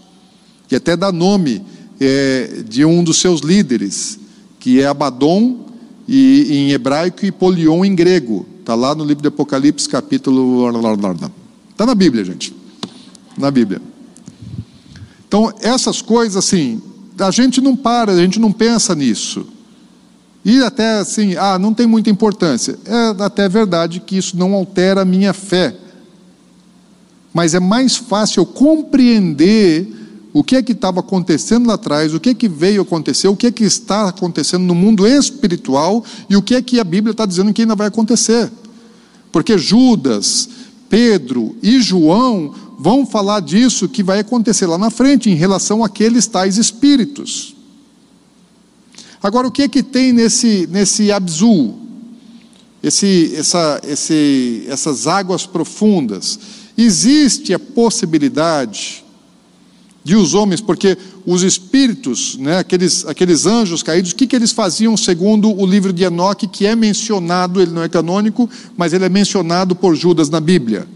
que até dá nome é, de um dos seus líderes, que é Abaddon e, em hebraico e Polion em grego. Está lá no livro de Apocalipse, capítulo. Está na Bíblia, gente. Na Bíblia. Então, essas coisas, assim, a gente não para, a gente não pensa nisso. E até assim, ah, não tem muita importância. É até verdade que isso não altera a minha fé. Mas é mais fácil eu compreender o que é que estava acontecendo lá atrás, o que é que veio acontecer, o que é que está acontecendo no mundo espiritual e o que é que a Bíblia está dizendo que ainda vai acontecer. Porque Judas, Pedro e João vão falar disso que vai acontecer lá na frente em relação àqueles tais espíritos. Agora, o que é que tem nesse, nesse Abzul? Esse, essa, esse, essas águas profundas? Existe a possibilidade de os homens, porque os espíritos, né, aqueles, aqueles anjos caídos, o que, que eles faziam segundo o livro de Enoque, que é mencionado, ele não é canônico, mas ele é mencionado por Judas na Bíblia?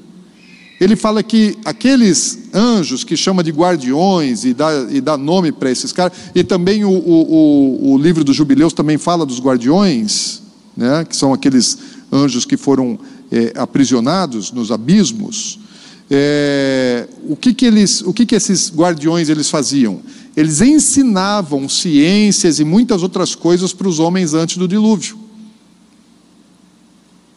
ele fala que aqueles anjos que chama de guardiões e dá, e dá nome para esses caras, e também o, o, o, livro dos jubileus também fala dos guardiões, né, que são aqueles anjos que foram é, aprisionados nos abismos. É, o que, que, eles, o que, que esses guardiões eles faziam? Eles ensinavam ciências e muitas outras coisas para os homens antes do dilúvio.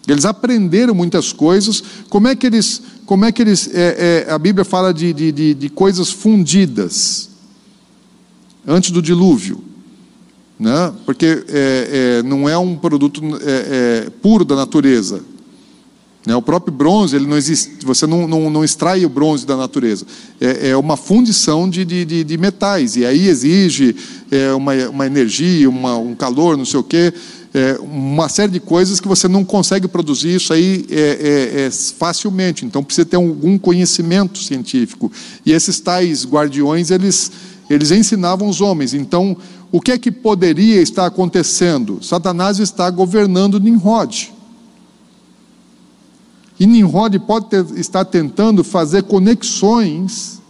Eles aprenderam muitas coisas. Como é que eles, como é que eles, é, é, a Bíblia fala de, de, de, de, coisas fundidas antes do dilúvio, né? Porque é, é não é um produto é, é, puro da natureza. Né? O próprio bronze, ele não existe. Você não, não, não extrai o bronze da natureza. É, uma fundição de, de, de, metais e aí exige uma, uma energia, uma, um calor, não sei o quê é, uma série de coisas que você não consegue produzir isso aí é, é, é, facilmente. Então precisa ter algum conhecimento científico. E esses tais guardiões eles eles ensinavam os homens. Então o que é que poderia estar acontecendo? Satanás está governando Nimrod. E Nimrod pode ter, estar tentando fazer conexões,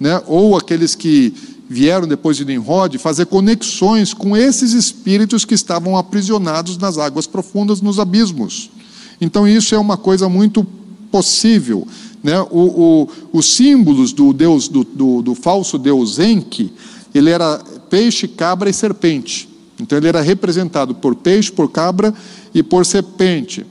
né? ou aqueles que vieram depois de Nimrod fazer conexões com esses espíritos que estavam aprisionados nas águas profundas, nos abismos. Então, isso é uma coisa muito possível. Né? O, o, os símbolos do, deus, do, do, do falso deus Enki, ele era peixe, cabra e serpente. Então, ele era representado por peixe, por cabra e por serpente.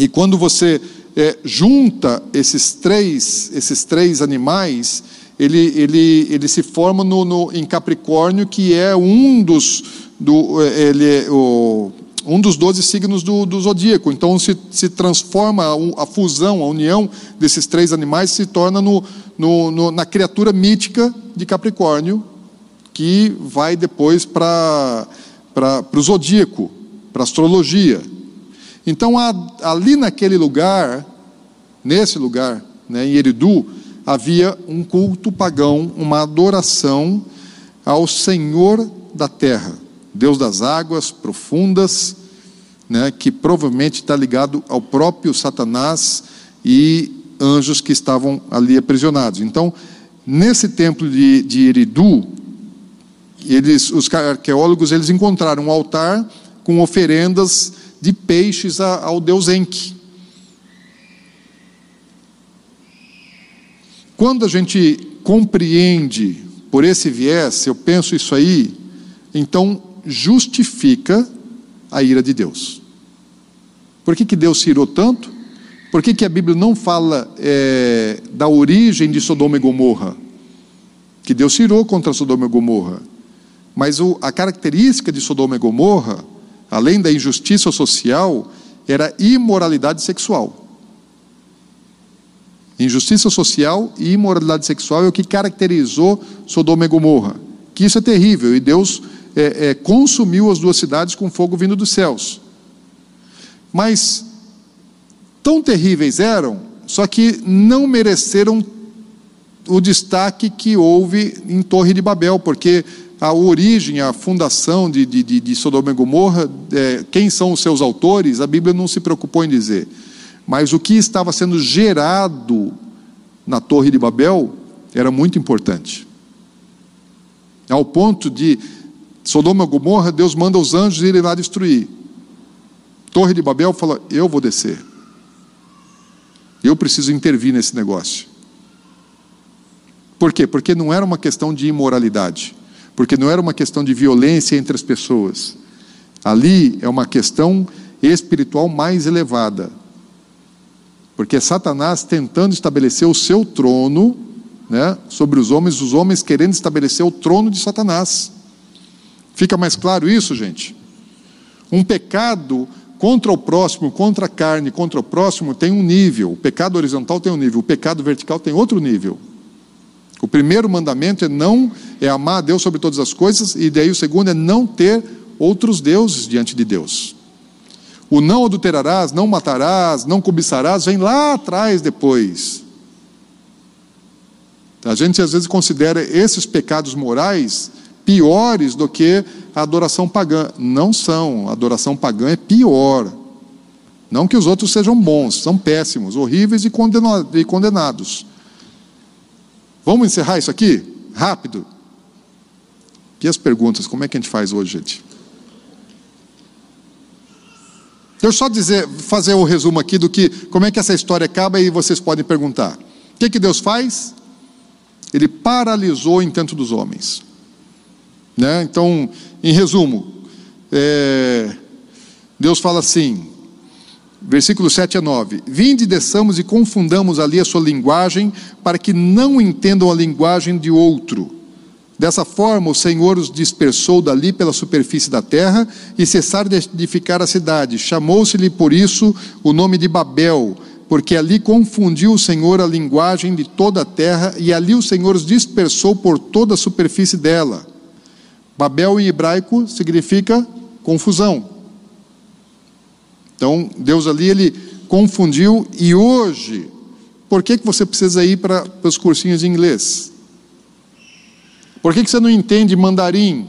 E quando você é, junta esses três, esses três animais, ele, ele, ele se forma no, no, em Capricórnio, que é um dos, do, ele é o, um dos 12 signos do, do zodíaco. Então se, se transforma a, a, fusão, a união desses três animais se torna no, no, no na criatura mítica de Capricórnio, que vai depois para o zodíaco, para astrologia. Então, ali naquele lugar, nesse lugar, né, em Eridu, havia um culto pagão, uma adoração ao Senhor da terra, Deus das águas profundas, né, que provavelmente está ligado ao próprio Satanás e anjos que estavam ali aprisionados. Então, nesse templo de, de Eridu, eles, os arqueólogos eles encontraram um altar com oferendas de peixes ao deus Enki. Quando a gente compreende por esse viés, eu penso isso aí, então justifica a ira de Deus. Por que, que Deus se irou tanto? Por que, que a Bíblia não fala é, da origem de Sodoma e Gomorra? Que Deus se irou contra Sodoma e Gomorra. Mas o, a característica de Sodoma e Gomorra, além da injustiça social, era imoralidade sexual. Injustiça social e imoralidade sexual é o que caracterizou Sodoma e Gomorra. Que isso é terrível e Deus é, é, consumiu as duas cidades com fogo vindo dos céus. Mas tão terríveis eram, só que não mereceram o destaque que houve em Torre de Babel, porque a origem, a fundação de, de, de Sodoma e Gomorra, é, quem são os seus autores, a Bíblia não se preocupou em dizer. Mas o que estava sendo gerado na Torre de Babel era muito importante. Ao ponto de Sodoma e Gomorra, Deus manda os anjos irem lá destruir. Torre de Babel fala: Eu vou descer. Eu preciso intervir nesse negócio. Por quê? Porque não era uma questão de imoralidade porque não era uma questão de violência entre as pessoas. Ali é uma questão espiritual mais elevada. Porque é Satanás tentando estabelecer o seu trono né, sobre os homens, os homens querendo estabelecer o trono de Satanás. Fica mais claro isso, gente? Um pecado contra o próximo, contra a carne, contra o próximo, tem um nível. O pecado horizontal tem um nível, o pecado vertical tem outro nível. O primeiro mandamento é não é amar a Deus sobre todas as coisas e daí o segundo é não ter outros deuses diante de Deus. O não adulterarás, não matarás, não cobiçarás vem lá atrás depois. A gente às vezes considera esses pecados morais piores do que a adoração pagã. Não são. A adoração pagã é pior. Não que os outros sejam bons, são péssimos, horríveis e condenados. Vamos encerrar isso aqui? Rápido. E as perguntas? Como é que a gente faz hoje, gente? Deixa eu só dizer, fazer o um resumo aqui do que, como é que essa história acaba e vocês podem perguntar. O que, que Deus faz? Ele paralisou o intento dos homens. Né? Então, em resumo, é, Deus fala assim: versículos 7 a 9: Vinde, desçamos e confundamos ali a sua linguagem, para que não entendam a linguagem de outro. Dessa forma, o Senhor os dispersou dali pela superfície da terra e cessaram de edificar a cidade. Chamou-se-lhe por isso o nome de Babel, porque ali confundiu o Senhor a linguagem de toda a terra e ali o Senhor os dispersou por toda a superfície dela. Babel em hebraico significa confusão. Então, Deus ali, ele confundiu, e hoje, por que, que você precisa ir para, os cursinhos de inglês? Por que, que você não entende mandarim?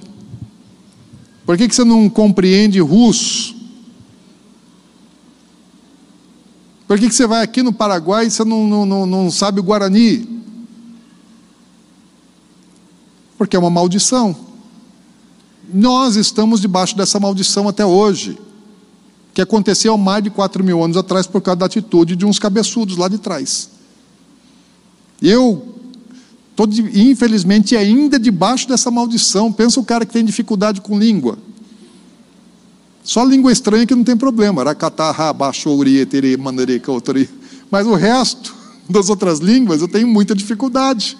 Por que, que você não compreende russo? Por que, que você vai aqui no Paraguai e você não, não, não, não sabe o Guarani? Porque é uma maldição. Nós estamos debaixo dessa maldição até hoje que aconteceu há mais de 4 mil anos atrás por causa da atitude de uns cabeçudos lá de trás. Eu estou, infelizmente, ainda debaixo dessa maldição. Pensa o cara que tem dificuldade com língua. Só língua estranha que não tem problema. Mas o resto *laughs* das outras línguas eu tenho muita dificuldade.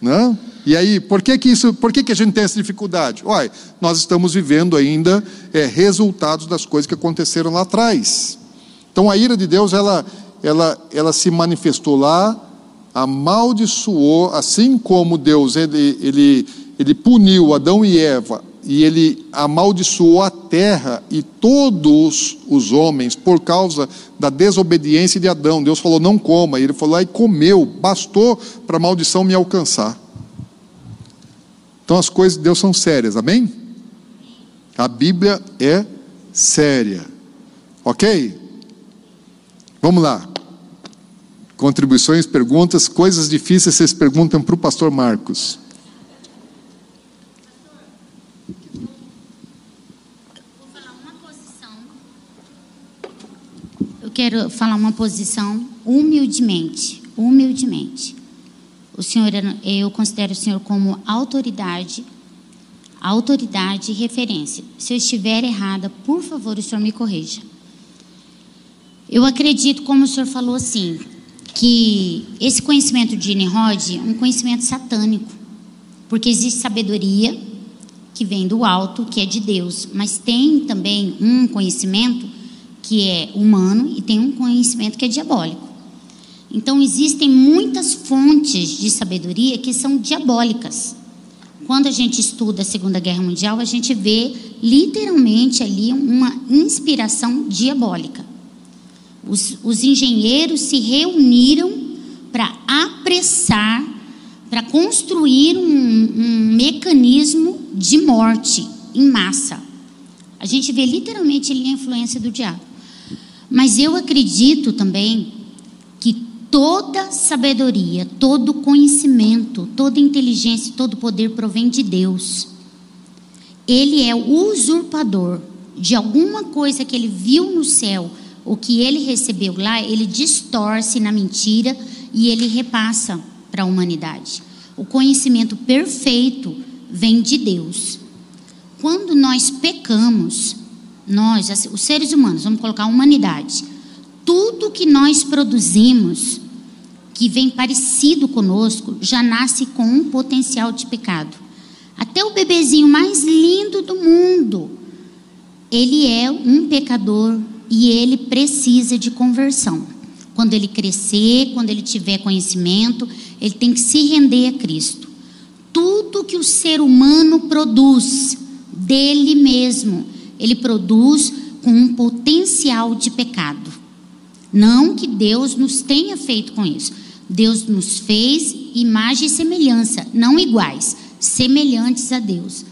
Não? E aí, por que que isso, por que que a gente tem essa dificuldade? Olha, nós estamos vivendo ainda é, resultados das coisas que aconteceram lá atrás. Então a ira de Deus, ela, ela, ela se manifestou lá, amaldiçoou, assim como Deus, ele, ele, ele puniu Adão e Eva, e ele amaldiçoou a terra e todos os homens por causa da desobediência de Adão. Deus falou: não coma, e ele falou: e comeu, bastou para a maldição me alcançar. Então as coisas de Deus são sérias, amém? A Bíblia é séria, ok? Vamos lá. Contribuições, perguntas, coisas difíceis vocês perguntam para o pastor Marcos. Quero falar uma posição humildemente, humildemente. O Senhor, eu considero o Senhor como autoridade, autoridade e referência. Se eu estiver errada, por favor, o Senhor me corrija. Eu acredito, como o Senhor falou assim, que esse conhecimento de Nimrod é um conhecimento satânico, porque existe sabedoria que vem do alto, que é de Deus, mas tem também um conhecimento que é humano e tem um conhecimento que é diabólico. Então, existem muitas fontes de sabedoria que são diabólicas. Quando a gente estuda a Segunda Guerra Mundial, a gente vê literalmente ali uma inspiração diabólica. Os, os engenheiros se reuniram para apressar, para construir um, um mecanismo de morte em massa. A gente vê literalmente ali a influência do diabo. Mas eu acredito também toda sabedoria, todo conhecimento, toda inteligência, todo poder provém de Deus. Ele é o usurpador de alguma coisa que ele viu no céu, o que ele recebeu lá, ele distorce na mentira e ele repassa para a humanidade. O conhecimento perfeito vem de Deus. Quando nós pecamos, nós, os seres humanos, vamos colocar a humanidade, tudo que nós produzimos que vem parecido conosco já nasce com um potencial de pecado. Até o bebezinho mais lindo do mundo, ele é um pecador e ele precisa de conversão. Quando ele crescer, quando ele tiver conhecimento, ele tem que se render a Cristo. Tudo que o ser humano produz dele mesmo, ele produz com um potencial de pecado. Não que Deus nos tenha feito com isso. Deus nos fez imagem e semelhança, não iguais, semelhantes a Deus.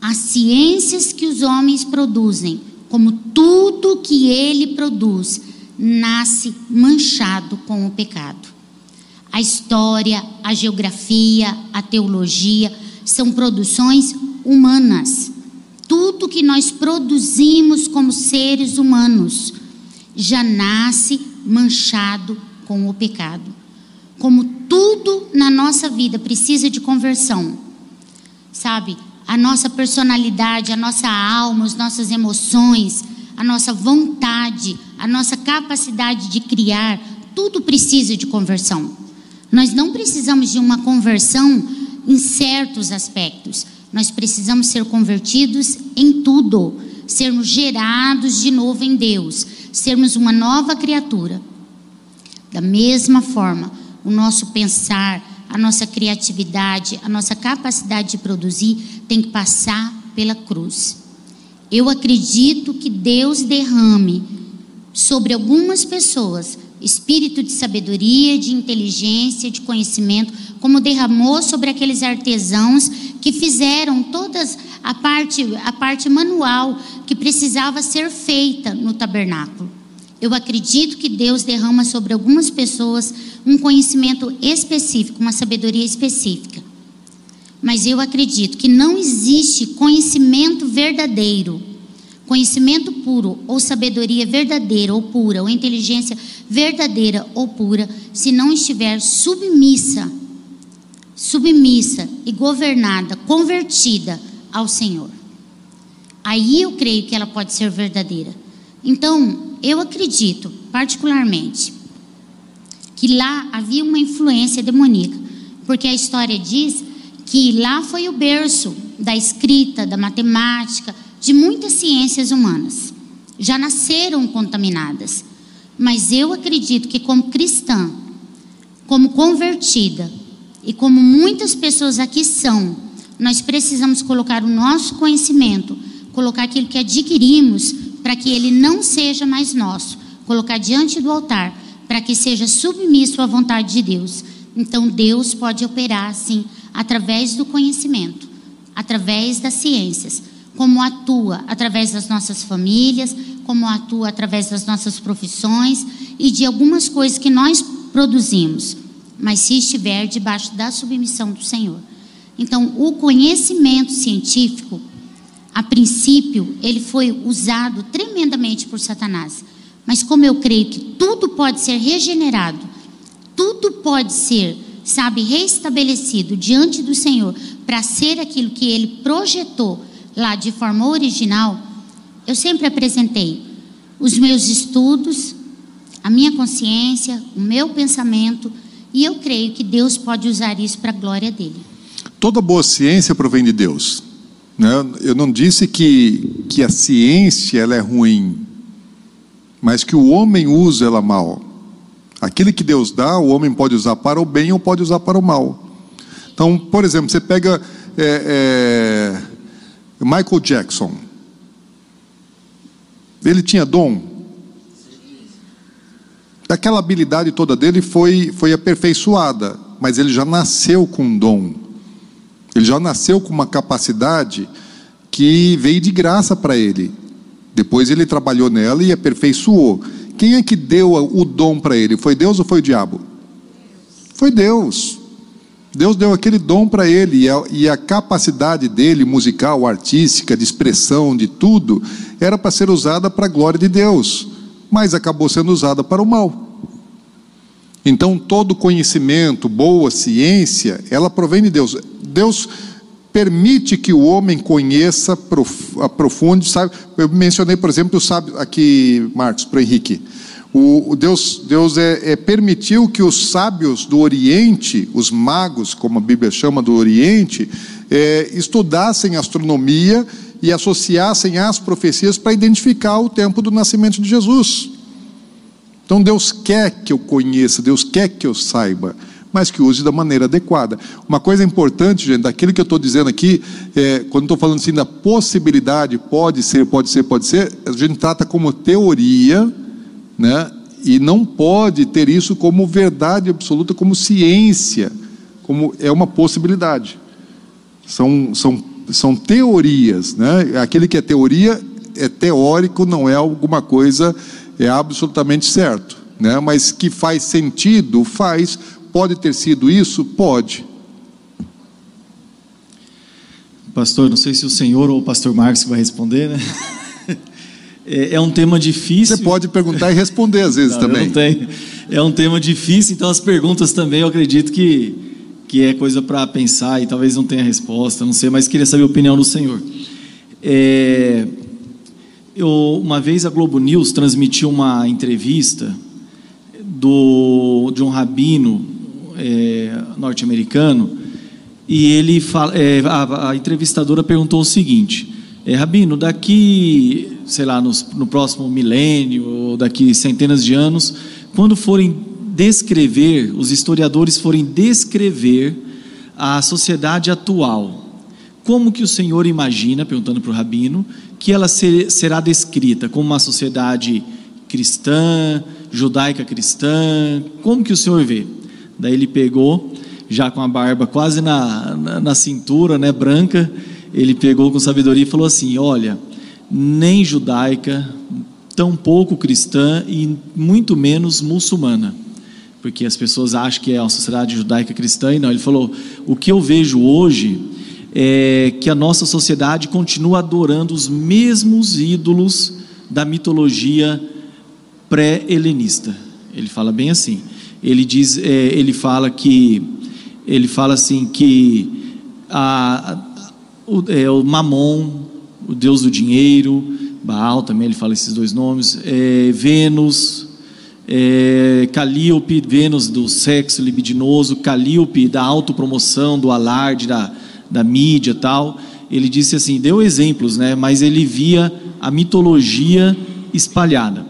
As ciências que os homens produzem, como tudo que ele produz, nasce manchado com o pecado. A história, a geografia, a teologia são produções humanas. Tudo que nós produzimos como seres humanos já nasce manchado com o pecado. Como tudo na nossa vida precisa de conversão, sabe? A nossa personalidade, a nossa alma, as nossas emoções, a nossa vontade, a nossa capacidade de criar, tudo precisa de conversão. Nós não precisamos de uma conversão em certos aspectos. Nós precisamos ser convertidos em tudo, sermos gerados de novo em Deus, sermos uma nova criatura. Da mesma forma, o nosso pensar, a nossa criatividade, a nossa capacidade de produzir tem que passar pela cruz. Eu acredito que Deus derrame sobre algumas pessoas espírito de sabedoria, de inteligência, de conhecimento, como derramou sobre aqueles artesãos que fizeram todas a parte a parte manual que precisava ser feita no tabernáculo. Eu acredito que Deus derrama sobre algumas pessoas um conhecimento específico, uma sabedoria específica. Mas eu acredito que não existe conhecimento verdadeiro, conhecimento puro, ou sabedoria verdadeira ou pura, ou inteligência verdadeira ou pura, se não estiver submissa, submissa e governada, convertida ao Senhor. Aí eu creio que ela pode ser verdadeira. Então, eu acredito, particularmente, que lá havia uma influência demoníaca, porque a história diz que lá foi o berço da escrita, da matemática, de muitas ciências humanas. Já nasceram contaminadas. Mas eu acredito que, como cristã, como convertida, e como muitas pessoas aqui são, nós precisamos colocar o nosso conhecimento, colocar aquilo que adquirimos, para que ele não seja mais nosso, colocar diante do altar, para que seja submisso à vontade de Deus. Então, Deus pode operar assim através do conhecimento, através das ciências, como atua através das nossas famílias, como atua através das nossas profissões e de algumas coisas que nós produzimos, mas se estiver debaixo da submissão do Senhor. Então, o conhecimento científico, a princípio, ele foi usado tremendamente por Satanás. Mas como eu creio que tudo pode ser regenerado, tudo pode ser sabe, restabelecido diante do Senhor para ser aquilo que ele projetou lá de forma original, eu sempre apresentei os meus estudos, a minha consciência, o meu pensamento, e eu creio que Deus pode usar isso para a glória dele. Toda boa ciência provém de Deus. Né? Eu não disse que, que a ciência ela é ruim, mas que o homem usa ela mal. Aquilo que Deus dá, o homem pode usar para o bem ou pode usar para o mal. Então, por exemplo, você pega é, é, Michael Jackson. Ele tinha dom. Aquela habilidade toda dele foi, foi aperfeiçoada, mas ele já nasceu com dom. Ele já nasceu com uma capacidade que veio de graça para ele. Depois ele trabalhou nela e aperfeiçoou. Quem é que deu o dom para ele? Foi Deus ou foi o diabo? Foi Deus. Deus deu aquele dom para ele e a, e a, capacidade dele, musical, artística, de expressão, de tudo, era para ser usada para a glória de Deus, mas acabou sendo usada para o mal. Então, todo conhecimento, boa ciência, ela provém de Deus. Deus permite que o homem conheça, aprofunde, sabe? Eu mencionei, por exemplo, o sábio aqui, Marcos, para Henrique. O, Deus, Deus é, é, permitiu que os sábios do Oriente, os magos, como a Bíblia chama do Oriente, é, estudassem astronomia e associassem as profecias para identificar o tempo do nascimento de Jesus. Então Deus quer que eu conheça, Deus quer que eu saiba mas que use da maneira adequada. Uma coisa importante, gente, daquilo que eu estou dizendo aqui, é, quando estou falando assim da possibilidade, pode ser, pode ser, pode ser, a gente trata como teoria, né? E não pode ter isso como verdade absoluta, como ciência, como é uma possibilidade. São, são, são teorias, né? Aquele que é teoria é teórico, não é alguma coisa é absolutamente certo, né? Mas que faz sentido, faz Pode ter sido isso? Pode. Pastor, não sei se o senhor ou o pastor Marcos vai responder, né? *laughs* É, é um tema difícil. Você pode perguntar e responder às vezes não, também. Não tem. É um tema difícil, então as perguntas também eu acredito que, que é coisa para pensar e talvez não tenha resposta, não sei, mas queria saber a opinião do senhor. É, eu, uma vez a Globo News transmitiu uma entrevista do, de um rabino é, norte-americano e ele fala, é, a, a, entrevistadora perguntou o seguinte: é, Rabino, daqui, sei lá, nos, no próximo milênio ou daqui centenas de anos, quando forem descrever, os historiadores forem descrever a sociedade atual, como que o Senhor imagina, perguntando para o Rabino, que ela ser, será descrita como uma sociedade cristã, judaica cristã? Como que o Senhor vê? Daí ele pegou, já com a barba quase na, na, na cintura, né, branca, ele pegou com sabedoria e falou assim: Olha, nem judaica, tampouco cristã e muito menos muçulmana. Porque as pessoas acham que é uma sociedade judaica cristã e não. Ele falou: o que eu vejo hoje é que a nossa sociedade continua adorando os mesmos ídolos da mitologia pré-helenista. Ele fala bem assim ele diz, é, ele fala que, ele fala assim que a, o, é, o Mamon, o deus do dinheiro, Baal também ele fala esses dois nomes, é, Vênus, é, Calíope, Vênus do sexo libidinoso, Calíope da autopromoção, do alarde, da, da mídia tal. Ele disse assim, deu exemplos, né? Mas ele via a mitologia espalhada.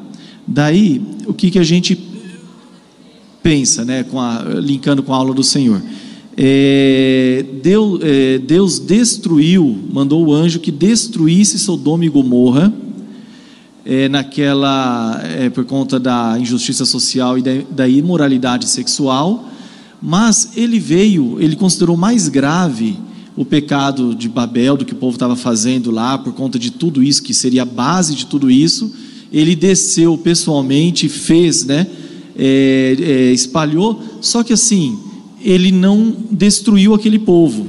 Daí, o que, que a gente pensa, né, com a, linkando com a aula do Senhor. É, Deus, é, Deus destruiu, mandou o anjo que destruísse Sodoma e Gomorra, é, naquela, é, por conta da injustiça social e da, da imoralidade sexual, mas ele veio, ele considerou mais grave o pecado de Babel, do que o povo estava fazendo lá, por conta de tudo isso, que seria a base de tudo isso. Ele desceu pessoalmente, fez, né? é, é, espalhou, só que assim, ele não destruiu aquele povo,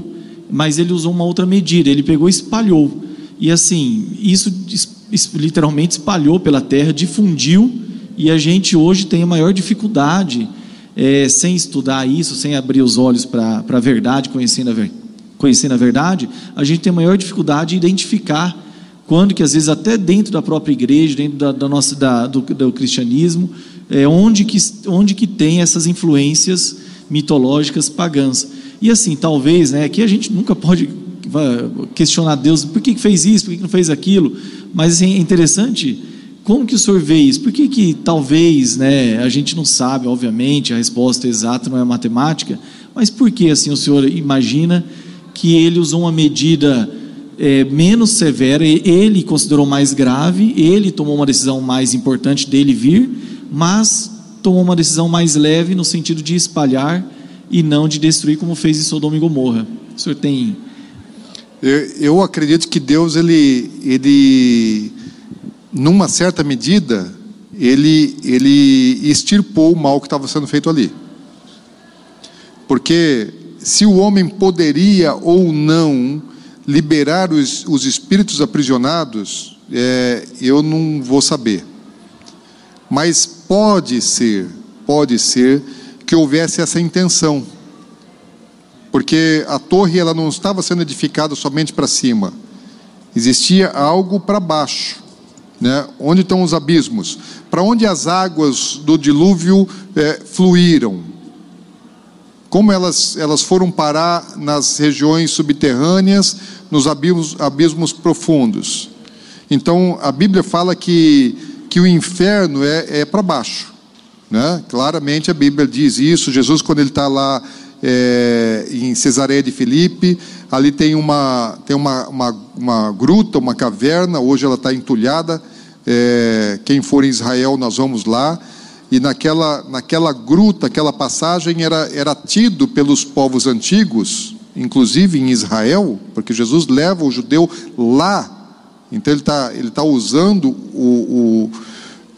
mas ele usou uma outra medida, ele pegou e espalhou. E assim, isso literalmente espalhou pela terra, difundiu, e a gente hoje tem a maior dificuldade, é, sem estudar isso, sem abrir os olhos para a verdade, conhecendo a, ver, conhecendo a verdade, a gente tem maior dificuldade de identificar quando que às vezes até dentro da própria igreja, dentro da, da nossa, da, do, do cristianismo, é, onde, que, onde que tem essas influências mitológicas pagãs. E assim, talvez, né, aqui a gente nunca pode questionar Deus, por que fez isso, por que não fez aquilo, mas assim, é interessante, como que o senhor vê isso? Por que que talvez, né, a gente não sabe, obviamente, a resposta exata não é matemática, mas por que assim o senhor imagina que ele usou uma medida é, menos severa, ele considerou mais grave, ele tomou uma decisão mais importante dele vir, mas tomou uma decisão mais leve no sentido de espalhar e não de destruir como fez em Sodoma e Gomorra. O senhor tem eu, eu acredito que Deus ele ele numa certa medida ele ele extirpou o mal que estava sendo feito ali. Porque se o homem poderia ou não liberar os, os espíritos aprisionados, é, eu não vou saber. Mas pode ser, pode ser que houvesse essa intenção. Porque a torre ela não estava sendo edificada somente para cima. Existia algo para baixo. Né? Onde estão os abismos? Para onde as águas do dilúvio é, fluíram? Como elas, elas foram parar nas regiões subterrâneas, nos abismos, abismos profundos? Então, a Bíblia fala que, que o inferno é, é para baixo. Né? Claramente a Bíblia diz isso. Jesus, quando ele está lá é, em Cesareia de Filipe, ali tem uma, tem uma, uma, uma gruta, uma caverna, hoje ela está entulhada. É, quem for em Israel, nós vamos lá. E naquela, naquela gruta, aquela passagem era, era tido pelos povos antigos, inclusive em Israel, porque Jesus leva o judeu lá. Então ele está ele tá usando o,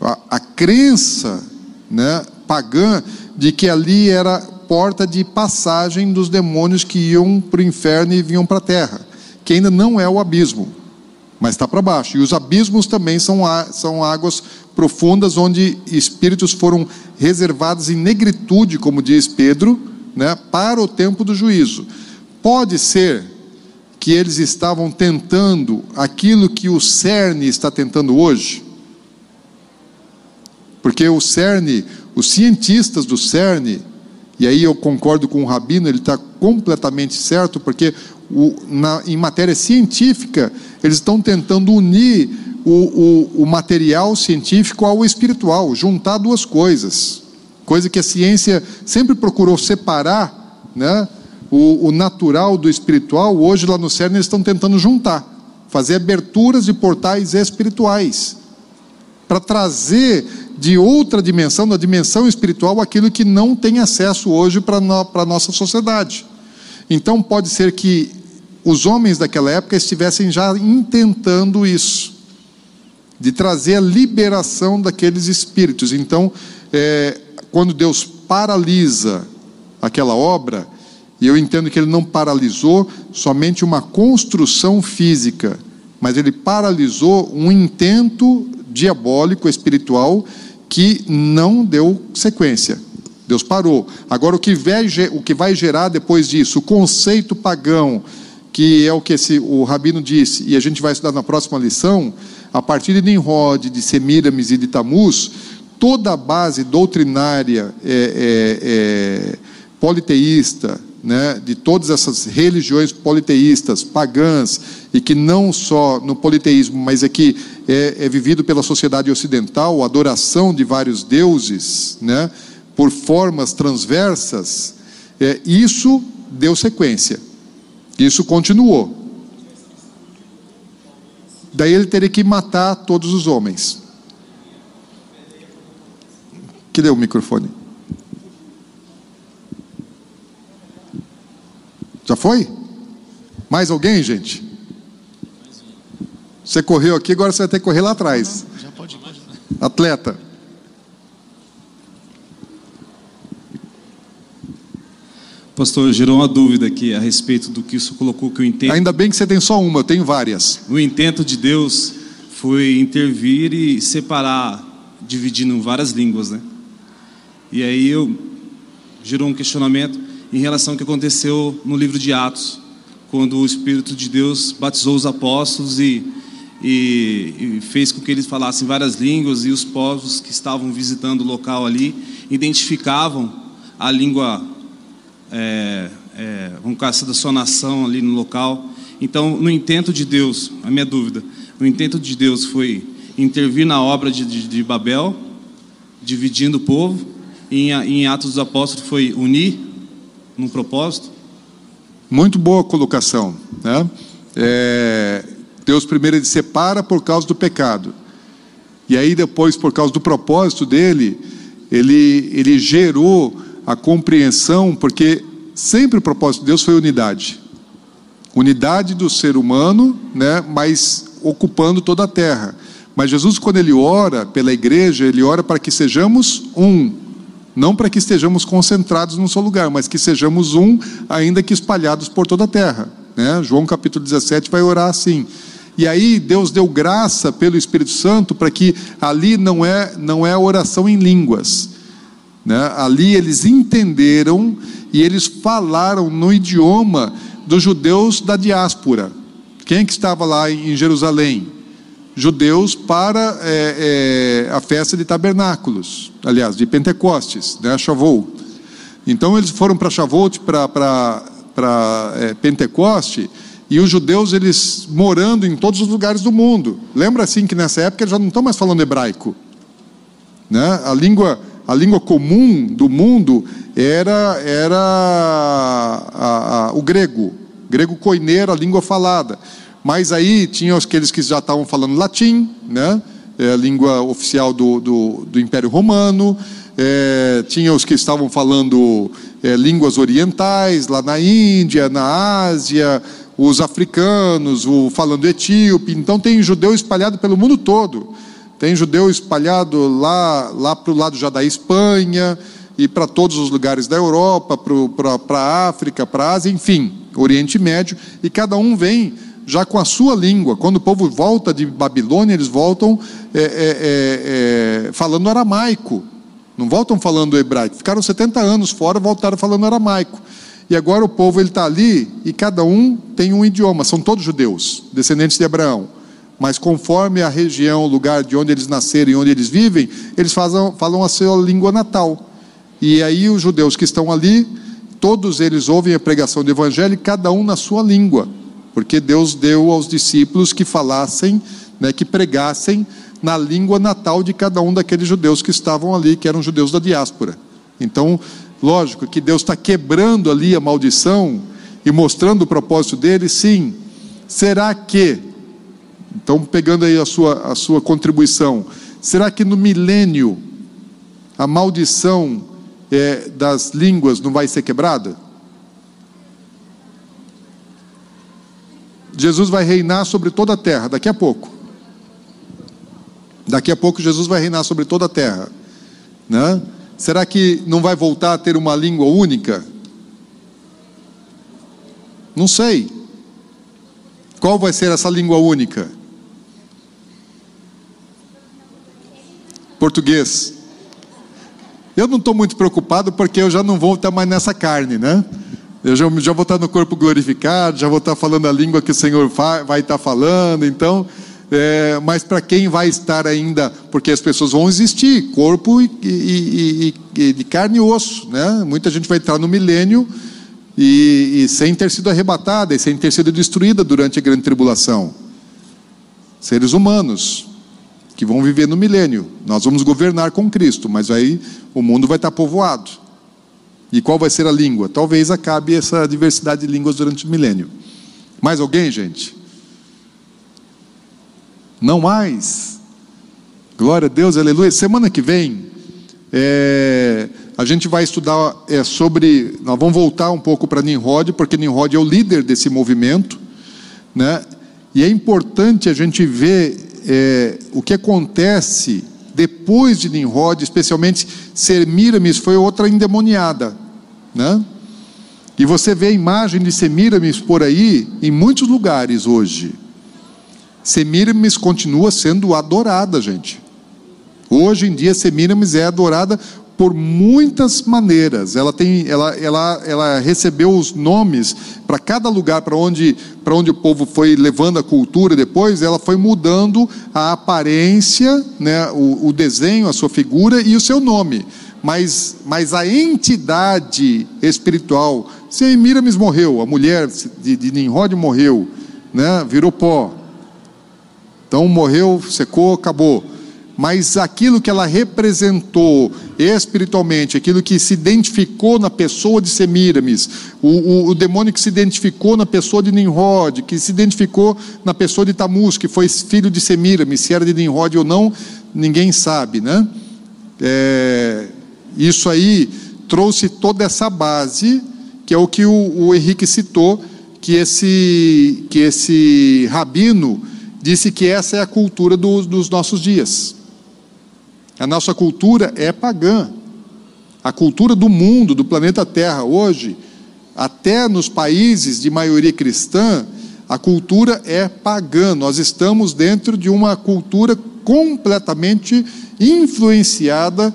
o a, a crença né, pagã de que ali era porta de passagem dos demônios que iam para o inferno e vinham para a terra, que ainda não é o abismo, mas está para baixo. E os abismos também são, são águas profundas onde espíritos foram reservados em negritude, como diz Pedro, né, para o tempo do juízo. Pode ser que eles estavam tentando aquilo que o CERN está tentando hoje, porque o CERN, os cientistas do CERN, e aí eu concordo com o Rabino, ele está completamente certo, porque o, na, em matéria científica, eles estão tentando unir o, o, o material científico ao espiritual, juntar duas coisas. Coisa que a ciência sempre procurou separar, né? O, o, natural do espiritual, hoje lá no CERN eles estão tentando juntar, fazer aberturas de portais espirituais, para trazer de outra dimensão, da dimensão espiritual, aquilo que não tem acesso hoje para a nossa sociedade. Então, pode ser que os homens daquela época estivessem já intentando isso, de trazer a liberação daqueles espíritos. Então, é, quando Deus paralisa aquela obra, e eu entendo que ele não paralisou somente uma construção física, mas ele paralisou um intento diabólico, espiritual, que não deu sequência. Deus parou. Agora, o que, vai, o que vai gerar depois disso, o conceito pagão, que é o que esse, o Rabino disse, e a gente vai estudar na próxima lição, a partir de Nimrod, de Semiramis e de Tamuz, toda a base doutrinária é, é, é, politeísta, né, de todas essas religiões politeístas, pagãs, e que não só no politeísmo, mas é que é, é vivido pela sociedade ocidental, a adoração de vários deuses, né, por formas transversas, é, isso deu sequência, isso continuou. Daí ele teria que matar todos os homens. Que deu o microfone? Já foi? Mais alguém, gente? Você correu aqui, agora você vai ter que correr lá atrás. Já pode, pode. Atleta. Pastor, gerou uma dúvida aqui a respeito do que isso colocou que eu entendo. Ainda bem que você tem só uma, eu tenho várias. O intento de Deus foi intervir e separar, dividindo várias línguas, né? E aí eu gerou um questionamento em relação ao que aconteceu no livro de Atos, quando o Espírito de Deus batizou os apóstolos e, e, e fez com que eles falassem várias línguas e os povos que estavam visitando o local ali identificavam a língua, é, é, vamos da sua nação ali no local. Então, no intento de Deus, a minha dúvida, o intento de Deus foi intervir na obra de, de, de Babel, dividindo o povo, e em, em Atos dos Apóstolos foi unir num propósito? Muito boa colocação. Né? É, Deus primeiro ele separa por causa do pecado. E aí depois, por causa do propósito dele, ele, ele gerou a compreensão, porque sempre o propósito de Deus foi unidade. Unidade do ser humano, né, mas ocupando toda a terra. Mas Jesus, quando ele ora pela igreja, ele ora para que sejamos um, não para que estejamos concentrados num só lugar, mas que sejamos um, ainda que espalhados por toda a terra. Né? João capítulo 17 vai orar assim. E aí Deus deu graça pelo Espírito Santo para que ali não é não é oração em línguas. Né? Ali eles entenderam e eles falaram no idioma dos judeus da diáspora. Quem que estava lá em Jerusalém? judeus para é, é, a festa de tabernáculos, aliás, de Pentecostes, né, Shavuot. Então eles foram para Shavuot, para é, Pentecoste, e os judeus eles morando em todos os lugares do mundo. Lembra assim que nessa época eles já não estão mais falando hebraico, né? A língua a língua comum do mundo era era a, a, o grego, grego coineiro, a língua falada. Mas aí tinha aqueles que já estavam falando latim, né? É a língua oficial do, do, do Império Romano. É, tinha os que estavam falando é, línguas orientais, lá na Índia, na Ásia, os africanos, o falando etíope. Então tem judeu espalhado pelo mundo todo. Tem judeu espalhado lá, lá para o lado já da Espanha e para todos os lugares da Europa, para a África, para a Ásia, enfim, Oriente Médio. E cada um vem já com a sua língua. Quando o povo volta de Babilônia, eles voltam é, é, é, é falando aramaico, não voltam falando hebraico. Ficaram 70 anos fora, voltaram falando aramaico. E agora o povo ele está ali e cada um tem um idioma. São todos judeus, descendentes de Abraão. Mas conforme a região, o lugar de onde eles nasceram e onde eles vivem, eles falam a sua língua natal. E aí os judeus que estão ali, todos eles ouvem a pregação do evangelho, cada um na sua língua porque Deus deu aos discípulos que falassem, né, que pregassem na língua natal de cada um daqueles judeus que estavam ali, que eram judeus da diáspora. Então, lógico que Deus está quebrando ali a maldição e mostrando o propósito dele, sim. Será que, então pegando aí a sua, a sua contribuição, será que no milênio a maldição é, das línguas não vai ser quebrada? Jesus vai reinar sobre toda a terra, daqui a pouco. Daqui a pouco Jesus vai reinar sobre toda a terra. Né? Será que não vai voltar a ter uma língua única? Não sei. Qual vai ser essa língua única? Português. Eu não estou muito preocupado porque eu já não vou estar mais nessa carne, né? Eu já, já vou estar no corpo glorificado, já vou estar falando a língua que o Senhor vai estar falando. Então, é, mas para quem vai estar ainda, porque as pessoas vão existir, corpo e, e, e, e, de carne e osso, né? Muita gente vai entrar no milênio e, sem ter sido arrebatada e sem ter sido destruída durante a grande tribulação. Seres humanos que vão viver no milênio. Nós vamos governar com Cristo, mas aí o mundo vai estar povoado. E qual vai ser a língua? Talvez acabe essa diversidade de línguas durante o milênio. Mais alguém, gente? Não mais. Glória a Deus, aleluia. Semana que vem, é, a gente vai estudar é, sobre. Nós vamos voltar um pouco para Nimrod, porque Nimrod é o líder desse movimento, né? E é importante a gente ver é, o que acontece depois de Nimrod, especialmente Semiramis foi outra endemoniada, né? E você vê a imagem de Semiramis por aí em muitos lugares hoje. Semiramis continua sendo adorada, gente. Hoje em dia Semiramis é adorada por muitas maneiras. Ela tem, ela, ela, ela recebeu os nomes para cada lugar para onde, onde o povo foi levando a cultura. Depois, ela foi mudando a aparência, né, o, o desenho, a sua figura e o seu nome. Mas, mas a entidade espiritual, se morreu, a mulher de, de Nimrod morreu, né, virou pó. Então morreu, secou, acabou mas aquilo que ela representou espiritualmente, aquilo que se identificou na pessoa de Semiramis, o, o, o, demônio que se identificou na pessoa de Nimrod, que se identificou na pessoa de Tamuz, que foi filho de Semiramis, se era de Nimrod ou não, ninguém sabe, né? É, isso aí trouxe toda essa base, que é o que o, o Henrique citou, que esse, que esse rabino disse que essa é a cultura do, dos nossos dias. A nossa cultura é pagã. A cultura do mundo, do planeta Terra, hoje, até nos países de maioria cristã, a cultura é pagã. Nós estamos dentro de uma cultura completamente influenciada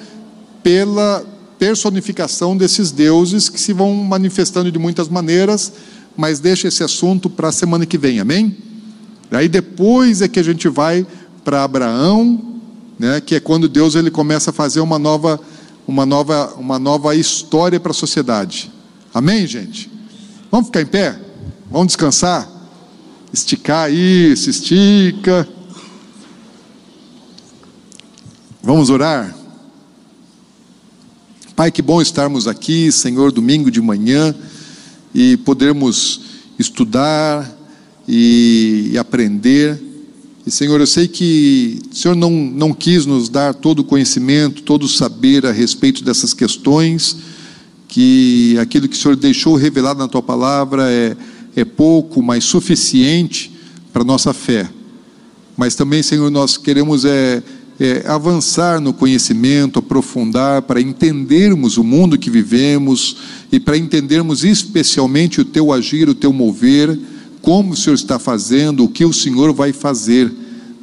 pela personificação desses deuses que se vão manifestando de muitas maneiras, mas deixa esse assunto para a semana que vem, amém? Aí depois é que a gente vai para Abraão, né, que é quando Deus ele começa a fazer uma nova, uma nova, uma nova história para a sociedade. Amém, gente? Vamos ficar em pé? Vamos descansar? Esticar isso, estica. Vamos orar? Pai, que bom estarmos aqui, Senhor, domingo de manhã e podermos estudar e, e aprender. E, Senhor, eu sei que o Senhor não, não quis nos dar todo o conhecimento, todo o saber a respeito dessas questões, que aquilo que o Senhor deixou revelado na tua palavra é, é pouco, mas suficiente para a nossa fé. Mas também, Senhor, nós queremos é, é, avançar no conhecimento, aprofundar, para entendermos o mundo que vivemos e para entendermos especialmente o teu agir, o teu mover, como o Senhor está fazendo, o que o Senhor vai fazer.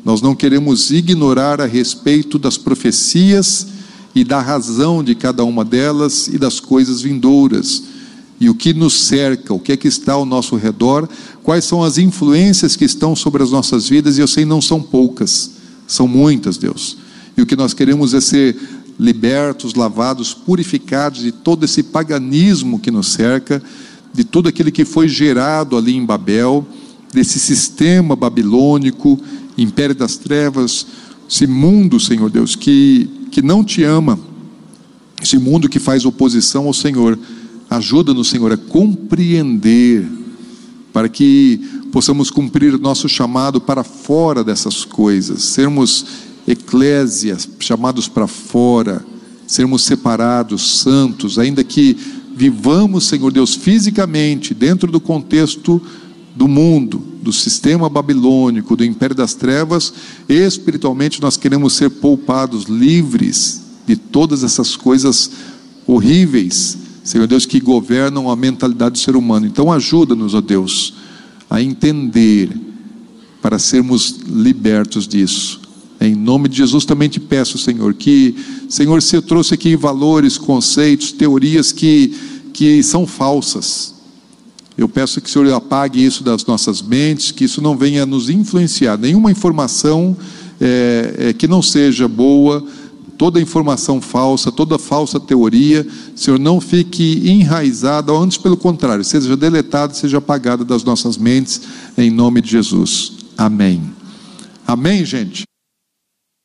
Nós não queremos ignorar a respeito das profecias e da razão de cada uma delas e das coisas vindouras. E o que nos cerca, o que é que está ao nosso redor, quais são as influências que estão sobre as nossas vidas, e eu sei não são poucas. São muitas, Deus. E o que nós queremos é ser libertos, lavados, purificados de todo esse paganismo que nos cerca, de tudo aquilo que foi gerado ali em Babel, desse sistema babilônico, império das trevas, esse mundo, Senhor Deus, que, que não te ama, esse mundo que faz oposição ao Senhor. Ajuda-nos, Senhor, a compreender, para que possamos cumprir nosso chamado para fora dessas coisas, sermos eclésias, chamados para fora, sermos separados, santos, ainda que vivamos, Senhor Deus, fisicamente, dentro do contexto do mundo, do sistema babilônico, do império das trevas, espiritualmente nós queremos ser poupados, livres de todas essas coisas horríveis, Senhor Deus, que governam a mentalidade do ser humano. Então ajuda-nos, ó Deus a entender, para sermos libertos disso. Em nome de Jesus também te peço, Senhor, que, Senhor, você trouxe aqui valores, conceitos, teorias que, que são falsas. Eu peço que o Senhor apague isso das nossas mentes, que isso não venha nos influenciar. Nenhuma informação é, é, que não seja boa, toda informação falsa, toda falsa teoria, Senhor, não fique enraizada, ou antes pelo contrário, seja deletada, seja apagada das nossas mentes, em nome de Jesus. Amém. Amém, gente?